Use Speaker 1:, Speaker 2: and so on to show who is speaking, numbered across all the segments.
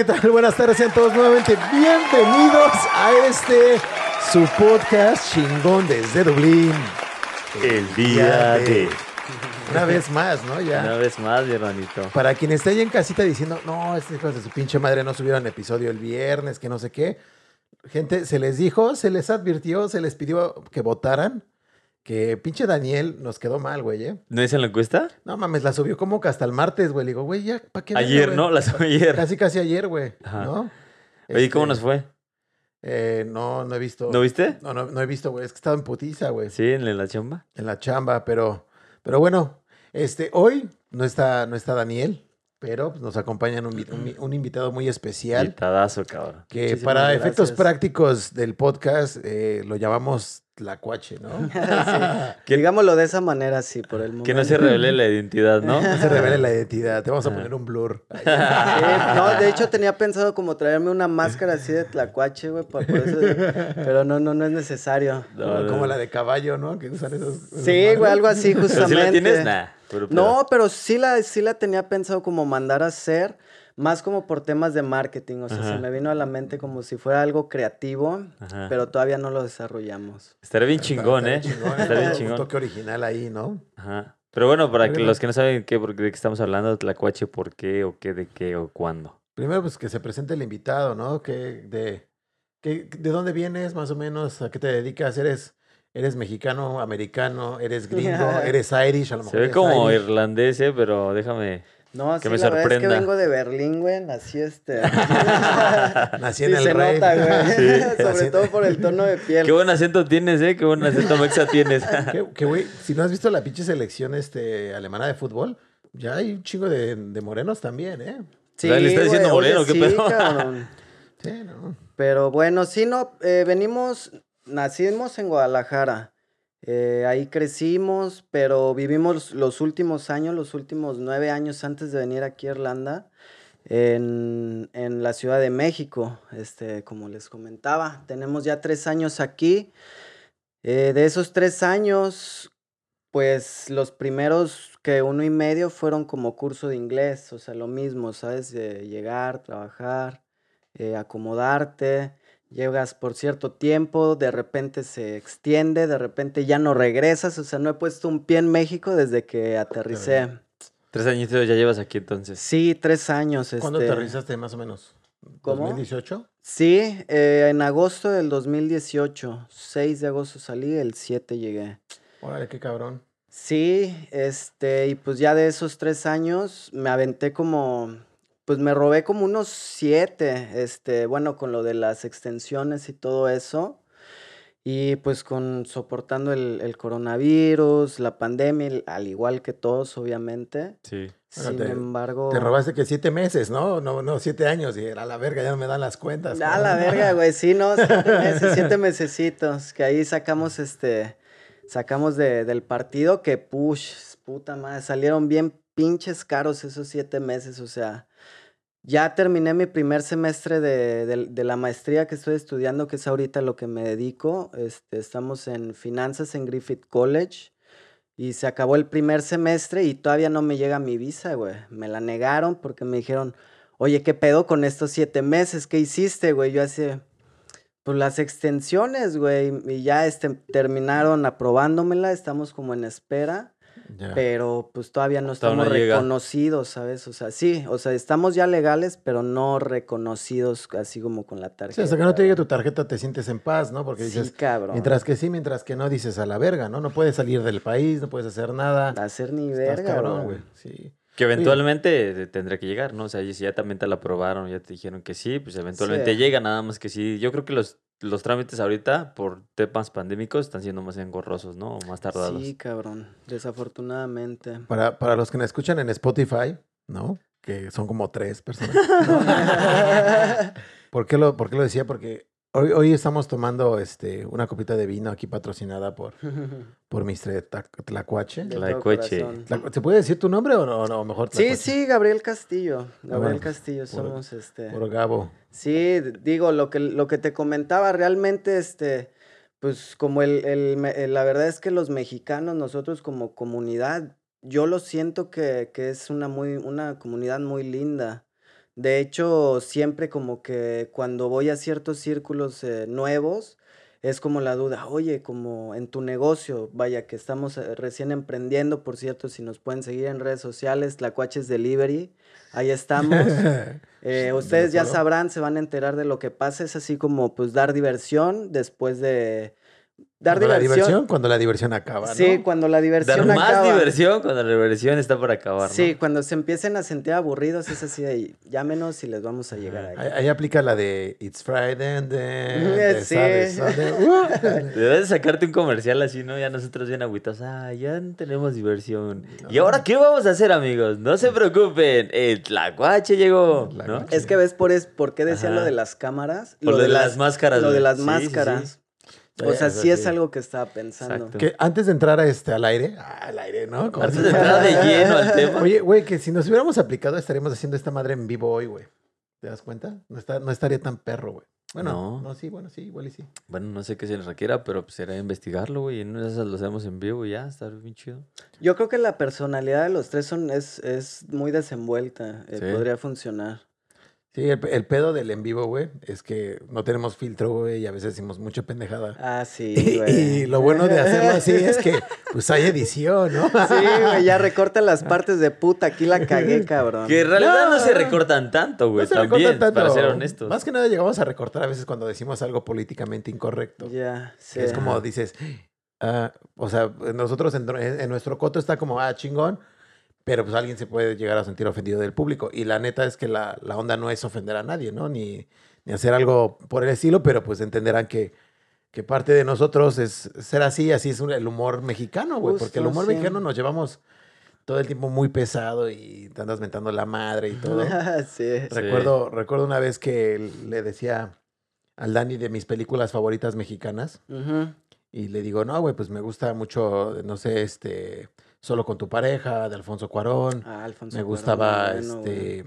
Speaker 1: ¿qué tal? Buenas tardes, sean todos nuevamente bienvenidos a este su podcast chingón desde Dublín.
Speaker 2: El día de.
Speaker 1: Una vez más, ¿no? Ya.
Speaker 2: Una vez más, mi hermanito.
Speaker 1: Para quien esté ahí en casita diciendo, no, estos hijos de su pinche madre no subieron episodio el viernes, que no sé qué. Gente, se les dijo, se les advirtió, se les pidió que votaran. Que pinche Daniel nos quedó mal, güey, ¿eh?
Speaker 2: ¿No hice la encuesta?
Speaker 1: No mames, la subió como que hasta el martes, güey. Le digo, güey, ya, ¿para qué?
Speaker 2: Ayer,
Speaker 1: güey?
Speaker 2: ¿no? La subí ayer.
Speaker 1: Casi, casi ayer, güey,
Speaker 2: Ajá.
Speaker 1: ¿no?
Speaker 2: Oye, ¿cómo
Speaker 1: Este,
Speaker 2: nos fue?
Speaker 1: Eh, no, no he visto.
Speaker 2: ¿No viste?
Speaker 1: No, no, no he visto, güey. Es que estaba en putiza, güey.
Speaker 2: Sí, en la chamba.
Speaker 1: En la chamba, pero, pero bueno, este, hoy no está, no está Daniel, pero pues, nos acompaña un, un- un invitado muy especial.
Speaker 2: Invitadazo, cabrón.
Speaker 1: Que
Speaker 3: Muchísimas
Speaker 1: para efectos prácticos del podcast eh, lo llamamos Tlacuache, ¿no?
Speaker 2: ¿Qué-
Speaker 3: Digámoslo de esa manera, sí, por el momento.
Speaker 2: Que no se revele la identidad, ¿no?
Speaker 1: No se revele la identidad. Te vamos a
Speaker 2: Ajá.
Speaker 1: poner un blur.
Speaker 3: Sí, no, de hecho tenía pensado como traerme una máscara así de tlacuache, güey, por, por eso, pero no, no, no es necesario.
Speaker 2: No,
Speaker 1: como, la de caballo, ¿no? Que usan esos. esos
Speaker 3: Sí, güey, algo así
Speaker 2: ¿Pero
Speaker 3: justamente.
Speaker 2: si la tienes? Nah.
Speaker 3: No, pero sí la, sí la tenía pensado como mandar a hacer, más como por temas de marketing, o sea,
Speaker 2: Ajá.
Speaker 3: se me vino a la mente como si fuera algo creativo,
Speaker 2: Ajá.
Speaker 3: pero todavía no lo desarrollamos.
Speaker 2: Estaría bien chingón, ¿eh?
Speaker 1: bien chingón,
Speaker 2: Está bien
Speaker 1: Un
Speaker 2: chingón.
Speaker 1: toque original ahí, ¿no?
Speaker 2: Ajá. Pero bueno, para que los que no saben qué, por- de qué estamos hablando, Tlacuache, por qué, o qué, de qué, o cuándo.
Speaker 1: Primero, pues que se presente el invitado, ¿no? Que de, que, ¿De dónde vienes, más o menos? ¿A qué te dedicas? ¿Eres, eres mexicano, americano? ¿Eres gringo? ¿Eres irish? A lo mejor
Speaker 2: Se ve como
Speaker 1: irish.
Speaker 2: irlandés, ¿eh? Pero déjame...
Speaker 3: No,
Speaker 2: Que
Speaker 3: sí,
Speaker 2: me
Speaker 3: la verdad es que vengo de Berlín, güey, nací este...
Speaker 1: Nací
Speaker 3: sí,
Speaker 1: en el
Speaker 3: se
Speaker 1: rey.
Speaker 3: nota, güey,
Speaker 2: Sí.
Speaker 3: sobre
Speaker 1: Nací
Speaker 3: todo por el tono de piel.
Speaker 2: Qué buen acento tienes, ¿eh? Qué buen acento mexa tienes.
Speaker 1: Que, güey, si no has visto la pinche selección este, alemana de fútbol, ya hay un chingo de, de morenos también, ¿eh?
Speaker 3: Sí,
Speaker 2: ¿Le está diciendo moreno,
Speaker 3: oye,
Speaker 2: qué
Speaker 3: sí,
Speaker 2: pedo?
Speaker 3: cabrón.
Speaker 1: Sí, ¿no?
Speaker 3: Pero bueno, sí, no, eh, venimos, nacimos en Guadalajara. Eh, ahí crecimos, pero vivimos los últimos años, los últimos nueve años antes de venir aquí a Irlanda, en, en la Ciudad de México. Este, como les comentaba, tenemos ya tres años aquí. Eh, de esos tres años, pues los primeros que uno y medio fueron como curso de inglés, o sea, lo mismo, ¿sabes? De llegar, trabajar, eh, acomodarte, llegas por cierto tiempo, de repente se extiende, de repente ya no regresas, o sea, no he puesto un pie en México desde que aterricé.
Speaker 2: Tres añitos ya llevas aquí entonces.
Speaker 3: Sí, tres años.
Speaker 1: ¿Cuándo
Speaker 3: este,
Speaker 1: aterrizaste más o menos?
Speaker 3: ¿Cómo?
Speaker 1: ¿2018?
Speaker 3: Sí, eh, en agosto del 2018, 6 de agosto salí, el 7 llegué.
Speaker 1: Órale, qué cabrón.
Speaker 3: Sí, este, y pues ya de esos tres años me aventé como, pues me robé como unos siete, este, bueno, con lo de las extensiones y todo eso. Y pues con soportando el, el coronavirus, la pandemia, el- al igual que todos, obviamente.
Speaker 2: Sí.
Speaker 1: Bueno,
Speaker 3: Sin
Speaker 1: te-
Speaker 3: embargo.
Speaker 1: Te robaste que siete meses, ¿no? No, no, siete años. Y era la verga, ya no me dan las cuentas.
Speaker 3: A la verga, güey, sí, no, siete meses, siete mesecitos, que ahí sacamos este, sacamos de, del partido que, push, puta madre, salieron bien pinches caros esos siete meses, o sea, ya terminé mi primer semestre de, de- de la maestría que estoy estudiando, que es ahorita lo que me dedico, este, estamos en finanzas en Griffith College, y se acabó el primer semestre y todavía no me llega mi visa, güey, me la negaron porque me dijeron, oye, ¿qué pedo con estos siete meses? ¿Qué hiciste, güey? Yo así, pues las extensiones, güey, y ya este, terminaron aprobándomela, estamos como en espera, Pero pues todavía no estamos reconocidos, ¿sabes? O sea, sí, o sea, estamos ya legales, pero no reconocidos así como con la
Speaker 1: Sí,
Speaker 3: tarjeta.
Speaker 1: hasta que no te llegue tu tarjeta te sientes en paz, ¿no? Porque
Speaker 3: Sí,
Speaker 1: dices,
Speaker 3: cabrón.
Speaker 1: mientras que sí, mientras que no, dices a la verga, ¿no? No puedes salir del país, no puedes hacer nada.
Speaker 3: Hacer ni
Speaker 1: Estás
Speaker 3: verga,
Speaker 1: cabrón,
Speaker 3: güey.
Speaker 1: Sí.
Speaker 2: Que eventualmente te- tendrá que llegar, ¿no? O sea, si ya también te la aprobaron, ya te dijeron que sí, pues eventualmente
Speaker 3: Sí.
Speaker 2: llega, nada más que sí. Yo creo que los, los trámites ahorita, por temas pandémicos, están siendo más engorrosos, ¿no? O más tardados.
Speaker 3: Sí, cabrón, desafortunadamente.
Speaker 1: Para, para los que nos escuchan en Spotify, ¿no? Que son como tres personas. ¿Por qué lo, por qué lo decía? Porque hoy, hoy estamos tomando este, una copita de vino aquí patrocinada por, por Mr. Tlacuache.
Speaker 3: De
Speaker 2: La
Speaker 3: todo
Speaker 2: coche.
Speaker 3: corazón.
Speaker 1: Tlacu- ¿Se puede decir tu nombre o no? No, mejor
Speaker 3: Sí,
Speaker 1: Tlacuache?
Speaker 3: sí, Gabriel Castillo. Gabriel
Speaker 1: bueno,
Speaker 3: Castillo
Speaker 1: por-
Speaker 3: somos este.
Speaker 1: Por Gabo.
Speaker 3: Sí, digo, lo que, lo que te comentaba, realmente, este, pues como el, el me- el- la verdad es que los mexicanos, nosotros como comunidad, yo lo siento que, que es una muy, una comunidad muy linda. De hecho, siempre como que cuando voy a ciertos círculos eh, nuevos, es como la duda, oye, como en tu negocio, vaya que estamos eh, recién emprendiendo, por cierto, si nos pueden seguir en redes sociales, Tlacuaches Delivery, ahí estamos. Eh, ustedes ya sabrán, se van a enterar de lo que pasa, es así como pues dar diversión después de... Dar
Speaker 1: Cuando la
Speaker 3: diversión.
Speaker 1: diversión, cuando la diversión acaba, ¿no?
Speaker 3: Sí, cuando la diversión
Speaker 2: Dar más diversión cuando la diversión está por acabar, ¿no?
Speaker 3: Sí, cuando se empiecen a sentir aburridos es así de llámenos y les vamos a llegar ahí.
Speaker 1: Ahí, ahí aplica la de It's Friday and then the
Speaker 3: Sí.
Speaker 1: Sunday. Uh.
Speaker 2: Debes de sacarte un comercial así, ¿no? Ya nosotros bien agüitos. Ah, ya tenemos diversión. ¿Y ahora qué vamos a hacer, amigos? No se preocupen. El tlacuache llegó.
Speaker 3: Es que ves por, es, por qué decía
Speaker 2: Ajá.
Speaker 3: lo de las cámaras.
Speaker 2: Por lo de las máscaras,
Speaker 3: Lo de las
Speaker 2: Sí, sí,
Speaker 3: máscaras.
Speaker 2: sí.
Speaker 3: O sea, sí es algo que estaba pensando.
Speaker 2: Exacto.
Speaker 1: Que antes de entrar a este, al aire, ah, al aire, ¿no? Como
Speaker 2: Antes
Speaker 1: si-
Speaker 2: de entrar de lleno al tema.
Speaker 1: Oye, güey, que si nos hubiéramos aplicado estaríamos haciendo esta madre en vivo hoy, güey. ¿Te das cuenta? No, está, no estaría tan perro, güey. Bueno,
Speaker 2: No.
Speaker 1: no. sí, bueno, sí, igual y sí.
Speaker 2: Bueno, no sé qué se les requiera, pero pues será investigarlo, güey. Y en esas lo hacemos en vivo y ya, está bien chido.
Speaker 3: Yo creo que la personalidad de los tres son, es, es muy desenvuelta. eh,
Speaker 2: Sí.
Speaker 3: Podría funcionar.
Speaker 1: Sí, el, el pedo del en vivo, güey, es que no tenemos filtro, güey, y a veces decimos mucha pendejada.
Speaker 3: Ah, sí,
Speaker 1: Y,
Speaker 3: güey.
Speaker 1: y lo bueno de hacerlo así es que, pues, hay edición, ¿no?
Speaker 3: Sí, güey, ya recorta las partes de puta. Aquí la cagué, cabrón.
Speaker 2: Que en realidad no,
Speaker 1: No,
Speaker 2: se recortan tanto, güey.
Speaker 1: No se
Speaker 2: también,
Speaker 1: tanto.
Speaker 2: para ser honestos.
Speaker 1: Más que nada llegamos a recortar a veces cuando decimos algo políticamente incorrecto.
Speaker 3: Ya, sí.
Speaker 1: Es como dices, ah, o sea, nosotros en, en nuestro coto está como, ah, chingón, pero pues alguien se puede llegar a sentir ofendido del público. Y la neta es que la, la onda no es ofender a nadie, ¿no? Ni, ni hacer algo por el estilo, pero pues entenderán que, que parte de nosotros es ser así, así es un- el humor mexicano, güey, porque el humor
Speaker 3: sí.
Speaker 1: mexicano nos llevamos todo el tiempo muy pesado y te andas mentando la madre y todo.
Speaker 3: sí.
Speaker 1: Recuerdo, recuerdo una vez que le decía al Dani de mis películas favoritas mexicanas y le digo, no, güey, pues me gusta mucho, no sé, este, Solo con tu pareja, de Alfonso Cuarón.
Speaker 3: Ah, Alfonso
Speaker 1: me
Speaker 3: Cuarón,
Speaker 1: gustaba,
Speaker 3: bueno,
Speaker 1: este,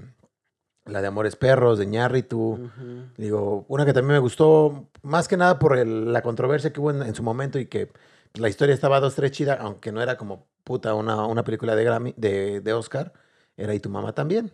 Speaker 1: la de Amores Perros, de Ñarritu.
Speaker 3: Ujú.
Speaker 1: Digo, una que también me gustó, más que nada por el- la controversia que hubo en, en su momento y que la historia estaba dos, tres chida, aunque no era como puta una, una película de Grammy, de, de Oscar, era Y tu mamá también.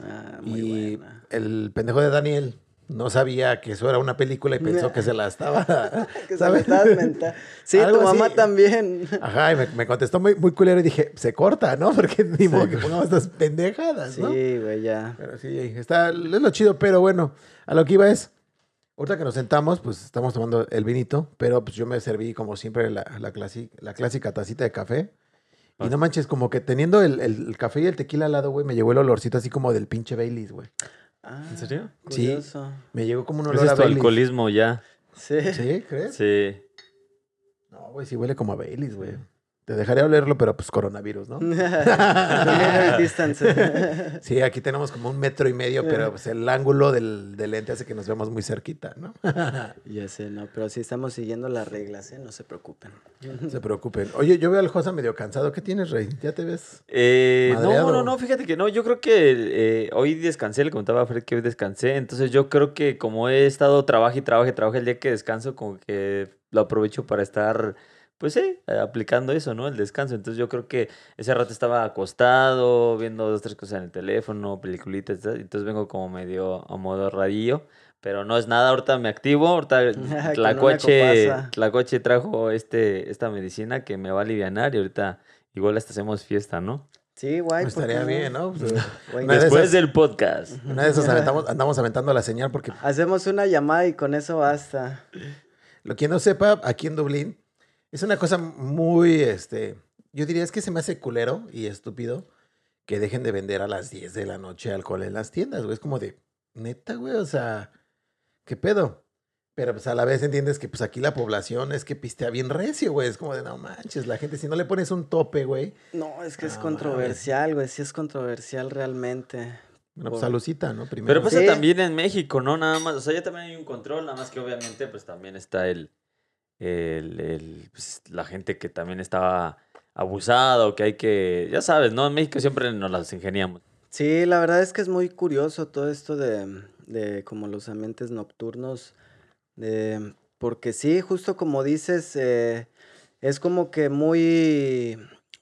Speaker 3: Ah, muy
Speaker 1: y
Speaker 3: buena.
Speaker 1: el pendejo de Daniel no sabía que eso era una película y pensó que se la estaba.
Speaker 3: Que se
Speaker 1: ¿sabes?
Speaker 3: estabas menta- Sí,
Speaker 1: Algo
Speaker 3: tu mamá
Speaker 1: así.
Speaker 3: también.
Speaker 1: Ajá, y me, me contestó muy, muy culero y dije, se corta, ¿no? Porque ni modo que pongamos estas pendejadas,
Speaker 3: Sí,
Speaker 1: ¿no?
Speaker 3: güey, ya.
Speaker 1: Pero sí, está, es lo chido, pero bueno, a lo que iba es, ahorita que nos sentamos, pues estamos tomando el vinito, pero pues yo me serví como siempre la, la, clasi- la clásica tacita de café. Y
Speaker 2: Ah.
Speaker 1: no manches, como que teniendo el, el- el café y el tequila al lado, güey, me llegó el olorcito así como del pinche Baileys, güey.
Speaker 3: Ah,
Speaker 2: ¿En serio?
Speaker 1: Sí.
Speaker 3: Curioso.
Speaker 1: Me llegó como un olor
Speaker 2: Ese
Speaker 1: a
Speaker 2: es tu
Speaker 1: Baileys.
Speaker 2: alcoholismo ya.
Speaker 3: Sí.
Speaker 1: ¿Sí? ¿Crees?
Speaker 2: Sí.
Speaker 1: No, güey, sí huele como a Baileys, güey. Te dejaría olerlo, pero pues coronavirus, ¿no? Sí, aquí tenemos como un metro y medio, pero pues el ángulo del, del lente hace que nos veamos muy cerquita, ¿no?
Speaker 3: ya sé, no, pero sí estamos siguiendo las reglas, ¿eh? No se preocupen.
Speaker 1: No se preocupen. Oye, yo veo al Josa medio cansado. ¿Qué tienes, Rey? ¿Ya te ves?
Speaker 2: Eh, no, no, no, fíjate que no, yo creo que eh, hoy descansé, le contaba a Fred que hoy descansé, entonces yo creo que como he estado trabajo y trabajo y trabajo el día que descanso, como que lo aprovecho para estar, pues sí, eh, aplicando eso, ¿no? El descanso, entonces yo creo que ese rato estaba acostado, viendo dos, tres cosas en el teléfono, peliculitas, ¿sabes? entonces vengo como medio a modo radillo. Pero no es nada, ahorita me activo, ahorita Tlacoche. Tlacoche trajo este, esta medicina que me va a alivianar y ahorita igual hasta hacemos fiesta, ¿no?
Speaker 3: Sí, guay.
Speaker 1: Pues
Speaker 3: ¿por qué
Speaker 1: estaría
Speaker 3: no?
Speaker 1: bien, ¿no? Pues,
Speaker 2: Después
Speaker 1: esas-
Speaker 2: del podcast.
Speaker 1: Una de esas aventamos- andamos aventando la señal porque
Speaker 3: Hacemos una llamada y con eso basta.
Speaker 1: lo que no sepa, aquí en Dublín, es una cosa muy, este, yo diría es que se me hace culero y estúpido que dejen de vender a las 10 de la noche alcohol en las tiendas, güey. Es como de, neta, güey, o sea, ¿qué pedo? Pero pues a la vez entiendes que pues aquí la población es que pistea bien recio, güey. Es como de, no manches, la gente, si no le pones un tope, güey,
Speaker 3: No, es que es controversial, güey. Sí es controversial realmente.
Speaker 1: bueno, pues salucita, ¿no? Primero.
Speaker 2: Pero pasa
Speaker 3: Sí.
Speaker 2: también en México, ¿no? Nada más, o sea, ya también hay un control, nada más que obviamente pues también está el, el, el, pues, la gente que también está abusada o que hay que, ya sabes, ¿no? En México siempre nos las ingeniamos.
Speaker 3: Sí, la verdad es que es muy curioso todo esto de, de como los ambientes nocturnos. De, porque sí, justo como dices, eh, es como que muy,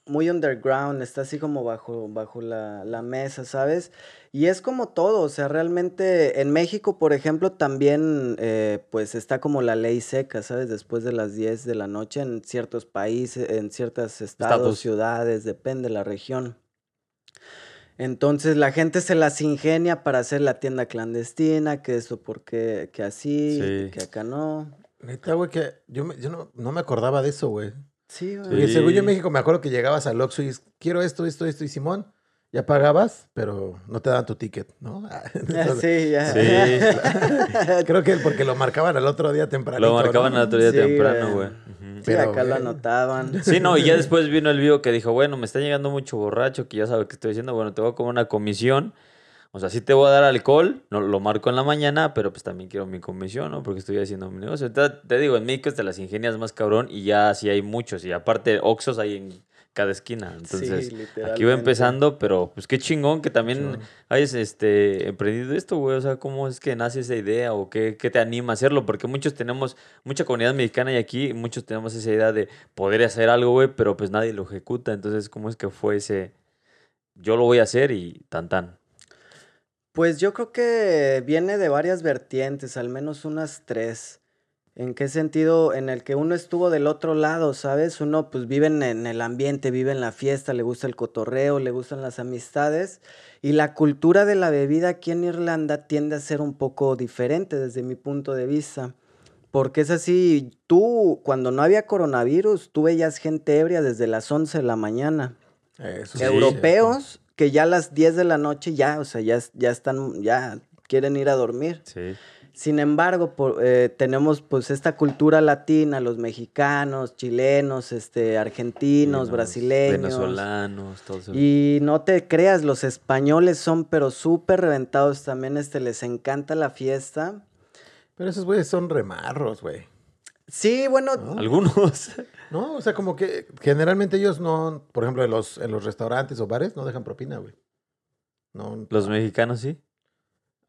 Speaker 3: muy underground, está así como bajo, bajo la, la mesa, ¿sabes? Y es como todo, o sea, realmente en México, por ejemplo, también eh, pues está como la ley seca, ¿sabes? Después de las 10 de la noche en ciertos países, en ciertos estados, ciudades, depende de la región. Entonces la gente se las ingenia para hacer la tienda clandestina, que eso porque que así,
Speaker 2: Sí.
Speaker 3: que acá no.
Speaker 1: Neta, güey, que yo, me- yo no, no me acordaba de eso, güey.
Speaker 3: Sí, güey.
Speaker 1: Porque según yo en
Speaker 2: Sí.
Speaker 1: México me acuerdo que llegabas al Oxxo y quiero esto, esto, esto, y Simón, ya pagabas, pero no te daban tu ticket, ¿no? Entonces,
Speaker 3: sí, ya.
Speaker 2: Sí.
Speaker 1: Creo que porque lo marcaban al otro día temprano.
Speaker 2: Lo marcaban al otro día
Speaker 3: Sí,
Speaker 2: temprano,
Speaker 3: güey. Sí,
Speaker 1: Pero,
Speaker 3: acá lo anotaban.
Speaker 2: Sí, no, y ya después vino el vivo que dijo, bueno, me está llegando mucho borracho, que ya sabe que estoy diciendo, bueno, te voy a comer una comisión. O sea, sí te voy a dar alcohol, no lo marco en la mañana, pero pues también quiero mi comisión, ¿no? Porque estoy haciendo mi negocio. Entonces, te digo, en México te las ingenias más cabrón y ya sí hay muchos. Y aparte, Oxxos hay en cada esquina. Entonces,
Speaker 3: Sí,
Speaker 2: aquí va empezando, pero pues qué chingón que también hayas este, emprendido esto, güey. O sea, ¿cómo es que nace esa idea o qué, qué te anima a hacerlo? Porque muchos tenemos, mucha comunidad mexicana y aquí muchos tenemos esa idea de poder hacer algo, güey, pero pues nadie lo ejecuta. Entonces, ¿cómo es que fue ese, yo lo voy a hacer y tan tan?
Speaker 3: Pues yo creo que viene de varias vertientes, al menos unas tres. ¿En qué sentido? En el que uno estuvo del otro lado, ¿sabes? Uno pues vive en, en el ambiente, vive en la fiesta, le gusta el cotorreo, le gustan las amistades. Y la cultura de la bebida aquí en Irlanda tiende a ser un poco diferente desde mi punto de vista. Porque es así, tú cuando no había coronavirus, tú veías gente ebria desde las 11 de la mañana
Speaker 1: Eso sí,
Speaker 3: europeos que ya a las 10 de la noche ya, o sea, ya, ya están, ya quieren ir a dormir.
Speaker 2: Sí.
Speaker 3: Sin embargo, por- eh, tenemos pues esta cultura latina, los mexicanos, chilenos, este, argentinos, brasileños.
Speaker 2: Venezolanos, todo eso.
Speaker 3: Y no te creas, los españoles son pero súper reventados también, este, les encanta la fiesta.
Speaker 1: Pero esos güeyes son remarros, güey.
Speaker 3: Sí, bueno,
Speaker 1: ¿No?
Speaker 2: Algunos.
Speaker 1: No, o sea, como que generalmente ellos no, por ejemplo, en los, en los restaurantes o bares no dejan propina, güey. No.
Speaker 2: Los mexicanos sí.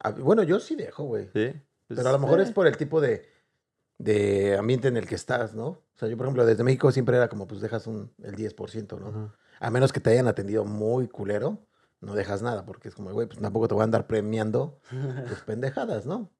Speaker 1: Ah, Bueno, yo sí dejo, güey.
Speaker 2: Sí.
Speaker 1: Pero a lo mejor
Speaker 2: Eh.
Speaker 1: es por el tipo de, de ambiente en el que estás, ¿no? O sea, yo, por ejemplo, desde México siempre era como, pues dejas un, el 10%, ¿no? A menos que te hayan atendido muy culero, no dejas nada, porque es como, güey, pues tampoco te voy a andar premiando tus pendejadas, ¿no?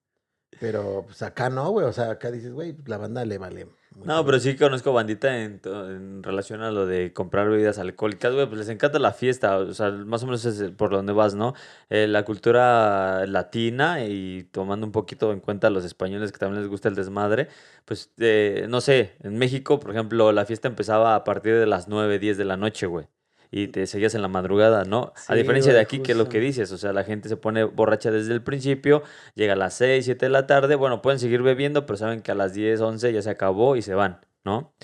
Speaker 1: Pero pues acá no, güey, o sea, acá dices, güey, la banda le vale. Muy
Speaker 2: No, pero sí conozco bandita en, en relación a lo de comprar bebidas alcohólicas, güey, pues les encanta la fiesta, o sea, más o menos es por donde vas, ¿no? Eh, la cultura latina y tomando un poquito en cuenta a los españoles que también les gusta el desmadre, pues, eh, no sé, en México, por ejemplo, la fiesta empezaba a partir de las 9, 10 de la noche, güey. Y te seguías en la madrugada, ¿no? a diferencia de aquí, que es lo que dices, o sea, la gente se pone borracha desde el principio, llega a las 6, 7 de la tarde, bueno, pueden seguir bebiendo, pero saben que a las 10, 11 ya se acabó y se van, ¿no?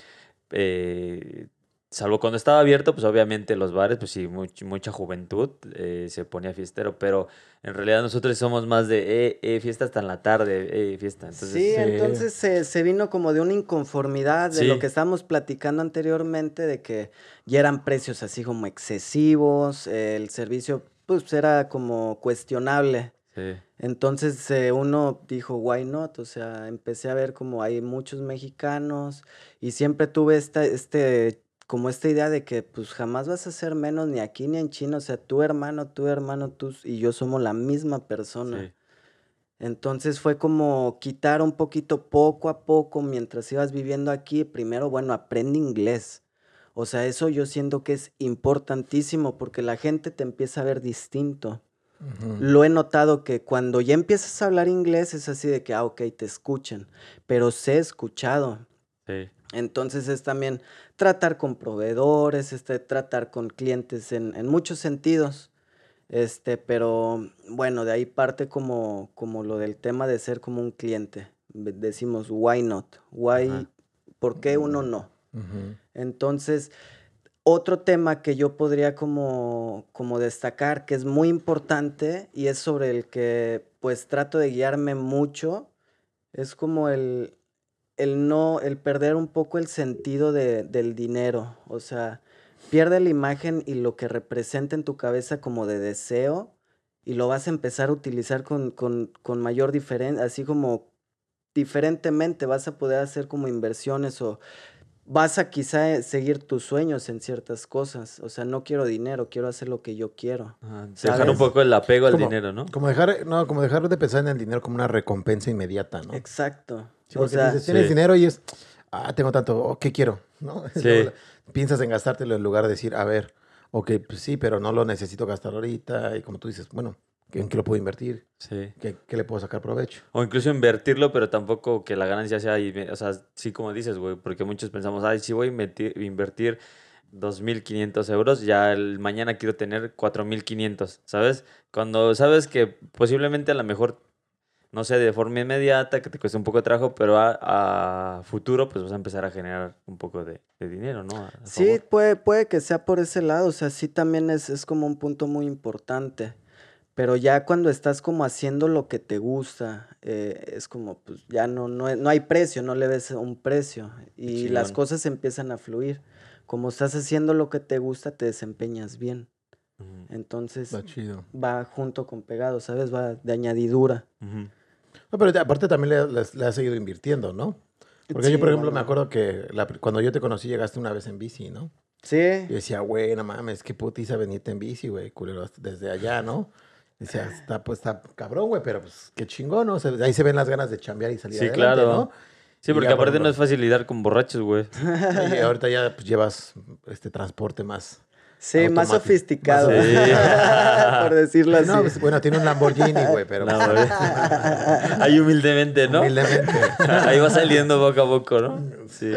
Speaker 2: Eh, salvo cuando estaba abierto, pues obviamente los bares, pues sí, much- mucha juventud eh, se ponía fiestero, pero en realidad nosotros somos más de, eh, eh, fiesta hasta en la tarde, eh, fiesta. Entonces,
Speaker 3: sí,
Speaker 1: sí.
Speaker 3: entonces se, se vino como de una inconformidad de
Speaker 2: Sí.
Speaker 3: lo que estábamos platicando anteriormente, de que ya eran precios así como excesivos, eh, el servicio pues era como cuestionable.
Speaker 2: sí.
Speaker 3: Entonces eh, uno dijo, why not? O sea, empecé a ver como hay muchos mexicanos y siempre tuve esta, este, como esta idea de que pues jamás vas a ser menos ni aquí ni en China. O sea, tu hermano, tu hermano, tú y yo somos la misma persona.
Speaker 2: sí.
Speaker 3: Entonces fue como quitar un poquito poco a poco mientras ibas viviendo aquí. Primero, bueno, aprende inglés. O sea, eso yo siento que es importantísimo porque la gente te empieza a ver distinto. Lo he notado que cuando ya empiezas a hablar inglés es así de que, ah, ok, te escuchan, pero sé escuchado.
Speaker 2: sí.
Speaker 3: Entonces es también tratar con proveedores, este, tratar con clientes en, en muchos sentidos. Este, pero bueno, de ahí parte como, como lo del tema de ser como un cliente. Decimos, why not? Why,
Speaker 2: Ajá.
Speaker 3: ¿por qué uno no? Entonces, otro tema que yo podría como, como destacar, que es muy importante y es sobre el que pues trato de guiarme mucho, es como el, el no, el perder un poco el sentido de- del dinero. O sea, pierde la imagen y lo que representa en tu cabeza como de deseo y lo vas a empezar a utilizar con, con, con mayor diferencia, así como diferentemente vas a poder hacer como inversiones o vas a quizá seguir tus sueños en ciertas cosas. O sea, no quiero dinero, quiero hacer lo que yo quiero.
Speaker 2: Dejar un poco el apego al dinero, ¿no?
Speaker 1: Como dejar, no, como dejar de pensar en el dinero como una recompensa inmediata, ¿no?
Speaker 3: Exacto.
Speaker 1: Sí,
Speaker 3: o sea,
Speaker 1: dices, tienes
Speaker 2: Sí.
Speaker 1: dinero y es, ah, tengo tanto, oh, ¿qué quiero? ¿No?
Speaker 2: Sí.
Speaker 1: Piensas en gastártelo en lugar de decir, a ver, ok, pues sí, pero no lo necesito gastar ahorita. Y como tú dices, bueno, ¿en qué lo puedo invertir?
Speaker 2: Sí.
Speaker 1: ¿Qué, qué le puedo sacar provecho?
Speaker 2: O incluso invertirlo, pero tampoco que la ganancia sea, o sea, sí como dices, güey, porque muchos pensamos, ay, si voy a invertir, invertir 2.500 euros, ya el mañana quiero tener 4.500, ¿sabes? Cuando sabes que posiblemente a lo mejor, no sé, de forma inmediata, que te cueste un poco de trabajo, pero a, a futuro, pues vas a empezar a generar un poco de, de dinero, ¿no? A- a
Speaker 3: Sí, puede, puede que sea por ese lado, o sea, sí también es, es como un punto muy importante. Pero ya cuando estás como haciendo lo que te gusta, eh, es como, pues ya no, no, no hay precio, no le ves un precio. Y las cosas empiezan a fluir. Como estás haciendo lo que te gusta, te desempeñas bien. Entonces
Speaker 1: Está chido.
Speaker 3: va junto con pegado, ¿sabes? Va de añadidura.
Speaker 1: No, pero aparte también le, le- le has seguido invirtiendo, ¿no? Porque yo, por ejemplo, me acuerdo que la- cuando yo te conocí llegaste una vez en bici, ¿no?
Speaker 3: Sí,
Speaker 1: Yo decía, güey, no mames, qué putiza venirte en bici, güey, culero, desde allá, ¿no? Decía, está, pues, está cabrón, güey, pero pues qué chingón, ¿no? O sea, ahí se ven las ganas de chambear y salir
Speaker 2: Sí,
Speaker 1: adelante,
Speaker 2: claro.
Speaker 1: ¿no?
Speaker 2: Sí, porque
Speaker 1: por
Speaker 2: aparte no es fácil lidiar con borrachos, güey.
Speaker 1: Y ahorita ya pues, llevas este transporte más.
Speaker 3: Sí, más
Speaker 1: Automático.
Speaker 3: sofisticado.
Speaker 2: Más sofisticado.
Speaker 3: por decirlo así.
Speaker 1: No, pues, bueno, tiene un Lamborghini, güey, pero
Speaker 2: No, güey. Ahí humildemente, ¿no?
Speaker 1: humildemente.
Speaker 2: Ahí va saliendo poco a poco, ¿no? Sí.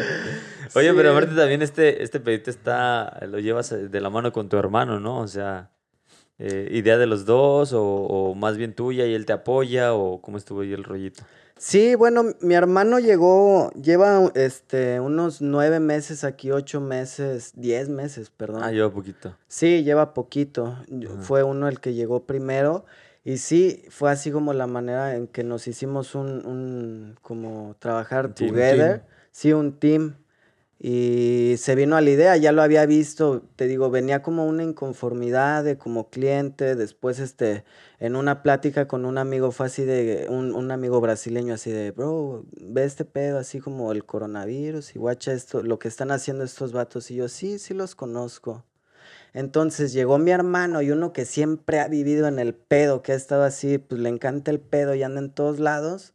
Speaker 2: Oye,
Speaker 3: Sí.
Speaker 2: pero aparte también este, este pedito está, lo llevas eh, de la mano con tu hermano, ¿no? O sea, eh, idea de los dos o, o más bien tuya y él te apoya o cómo estuvo ahí el rollito.
Speaker 3: Sí, bueno, mi hermano llegó, lleva este, unos nueve meses aquí, ocho meses, diez meses, perdón.
Speaker 2: Ah, lleva poquito.
Speaker 3: Sí, lleva poquito.
Speaker 2: Ajá.
Speaker 3: Fue uno el que llegó primero. Y sí, fue así como la manera en que nos hicimos un, un como trabajar
Speaker 2: Un team.
Speaker 3: together. Sí, un team. Y se vino a la idea, ya lo había visto, te digo, venía como una inconformidad de como cliente, después este, en una plática con un amigo fue así de, un, un amigo brasileño así de, bro, ve este pedo así como el coronavirus y guacha esto, lo que están haciendo estos vatos. Y yo, sí, sí los conozco. Entonces llegó mi hermano y uno que siempre ha vivido en el pedo, que ha estado así, pues le encanta el pedo y anda en todos lados.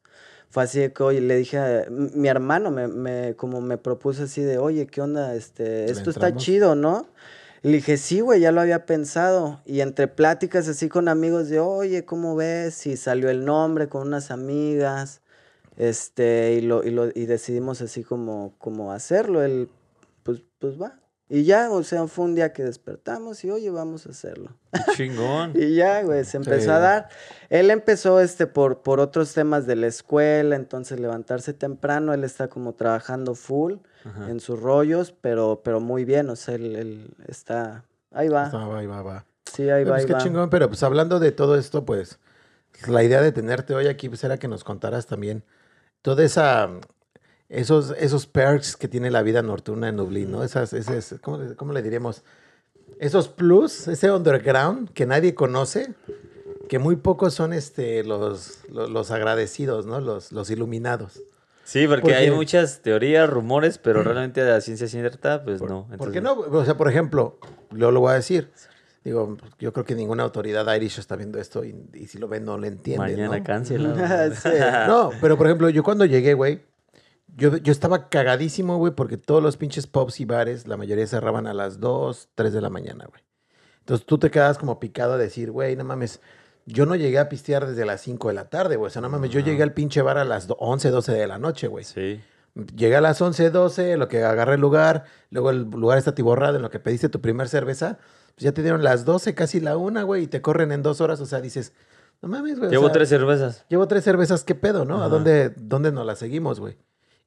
Speaker 3: Fue así de que, oye, le dije, a- mi hermano me, me- como me propuso así de, oye, ¿qué onda? Este,
Speaker 1: ¿Le
Speaker 3: esto está chido, ¿no? Le dije, sí, güey, ya lo había pensado. Y entre pláticas así con amigos de, oye, ¿cómo ves? Y salió el nombre con unas amigas. Este, y lo, y lo, y decidimos así como, como hacerlo. El, pues, pues va. Y ya, o sea, fue un día que despertamos y, oye, vamos a hacerlo.
Speaker 2: Qué chingón.
Speaker 3: Y ya, güey, se empezó
Speaker 1: Sí.
Speaker 3: a dar. Él empezó este por, por otros temas de la escuela, entonces levantarse temprano, él está como trabajando full
Speaker 2: Ajá.
Speaker 3: en sus rollos, pero, pero muy bien, o sea, él, él está, ahí va,
Speaker 1: ahí va, va.
Speaker 3: sí, ahí va,
Speaker 1: Pues
Speaker 3: ahí
Speaker 1: qué
Speaker 3: va.
Speaker 1: chingón, pero pues hablando de todo esto, pues la idea de tenerte hoy aquí pues, era que nos contaras también toda esa esos esos perks que tiene la vida nocturna en Dublín, ¿no? Esas esas ¿cómo, le- cómo le diríamos? Esos plus, ese underground que nadie conoce, que muy pocos son este los los, los agradecidos, ¿no? Los los iluminados.
Speaker 2: Sí, porque hay
Speaker 1: Porque-
Speaker 2: muchas teorías, rumores, pero realmente la ciencia cierta, pues no.
Speaker 1: ¿Por qué
Speaker 2: Entonces-
Speaker 1: no? O sea, por ejemplo, yo lo voy a decir. Digo, yo creo que ninguna autoridad irish está viendo esto y, y si lo ven no le entiende.
Speaker 2: Mañana
Speaker 1: ¿no?
Speaker 2: cancelado.
Speaker 3: Sí.
Speaker 1: No, pero por ejemplo, yo cuando llegué, güey, yo, yo estaba cagadísimo, güey, porque todos los pinches pubs y bares, la mayoría cerraban a las 2, 3 de la mañana, güey. Entonces tú te quedas como picado a decir, güey, no mames, yo no llegué a pistear desde las 5 de la tarde, güey. O sea, no mames, yo llegué al pinche bar a las do- 11, 12 de la noche, güey.
Speaker 2: Sí.
Speaker 1: Llegué a las 11, 12, lo que agarré el lugar, luego el lugar está atiborrado en lo que pediste tu primer cerveza, pues ya te dieron las 12, casi la una, güey, y te corren en dos horas, o sea, dices, no mames, güey. o
Speaker 2: Llevo
Speaker 1: sea,
Speaker 2: tres cervezas.
Speaker 1: Llevo tres cervezas, ¿qué pedo, no? ¿A dónde, dónde nos las seguimos, güey?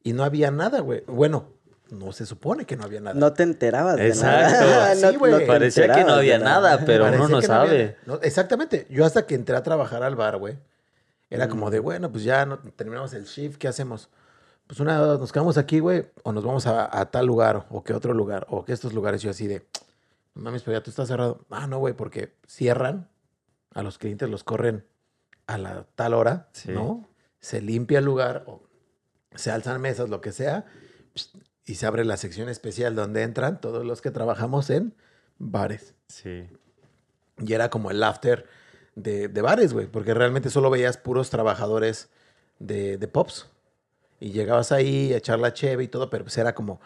Speaker 1: Y no había nada, güey. Bueno, no se supone que no había nada.
Speaker 3: No te enterabas de
Speaker 2: Exacto.
Speaker 3: nada.
Speaker 1: Sí, güey.
Speaker 3: te
Speaker 2: Parecía que no había nada, pero
Speaker 1: Parecía
Speaker 2: uno no sabe.
Speaker 1: no, exactamente. Yo hasta que entré a trabajar al bar, güey, era como
Speaker 3: Mm.
Speaker 1: de, bueno, pues ya no, terminamos el shift, ¿qué hacemos? Pues una, nos quedamos aquí, güey, o nos vamos a, a tal lugar, o que otro lugar, o que estos lugares. Yo así de, no mames, pero ya tú estás cerrado. Ah, no, güey, porque cierran, a los clientes los corren a la tal hora,
Speaker 2: Sí.
Speaker 1: ¿no? Se limpia el lugar, o se alzan mesas, lo que sea, y se abre la sección especial donde entran todos los que trabajamos en bares.
Speaker 2: Sí.
Speaker 1: Y era como el after de, de bares, güey, porque realmente solo veías puros trabajadores de, de pops. Y llegabas ahí a echar la cheve y todo, pero pues era como,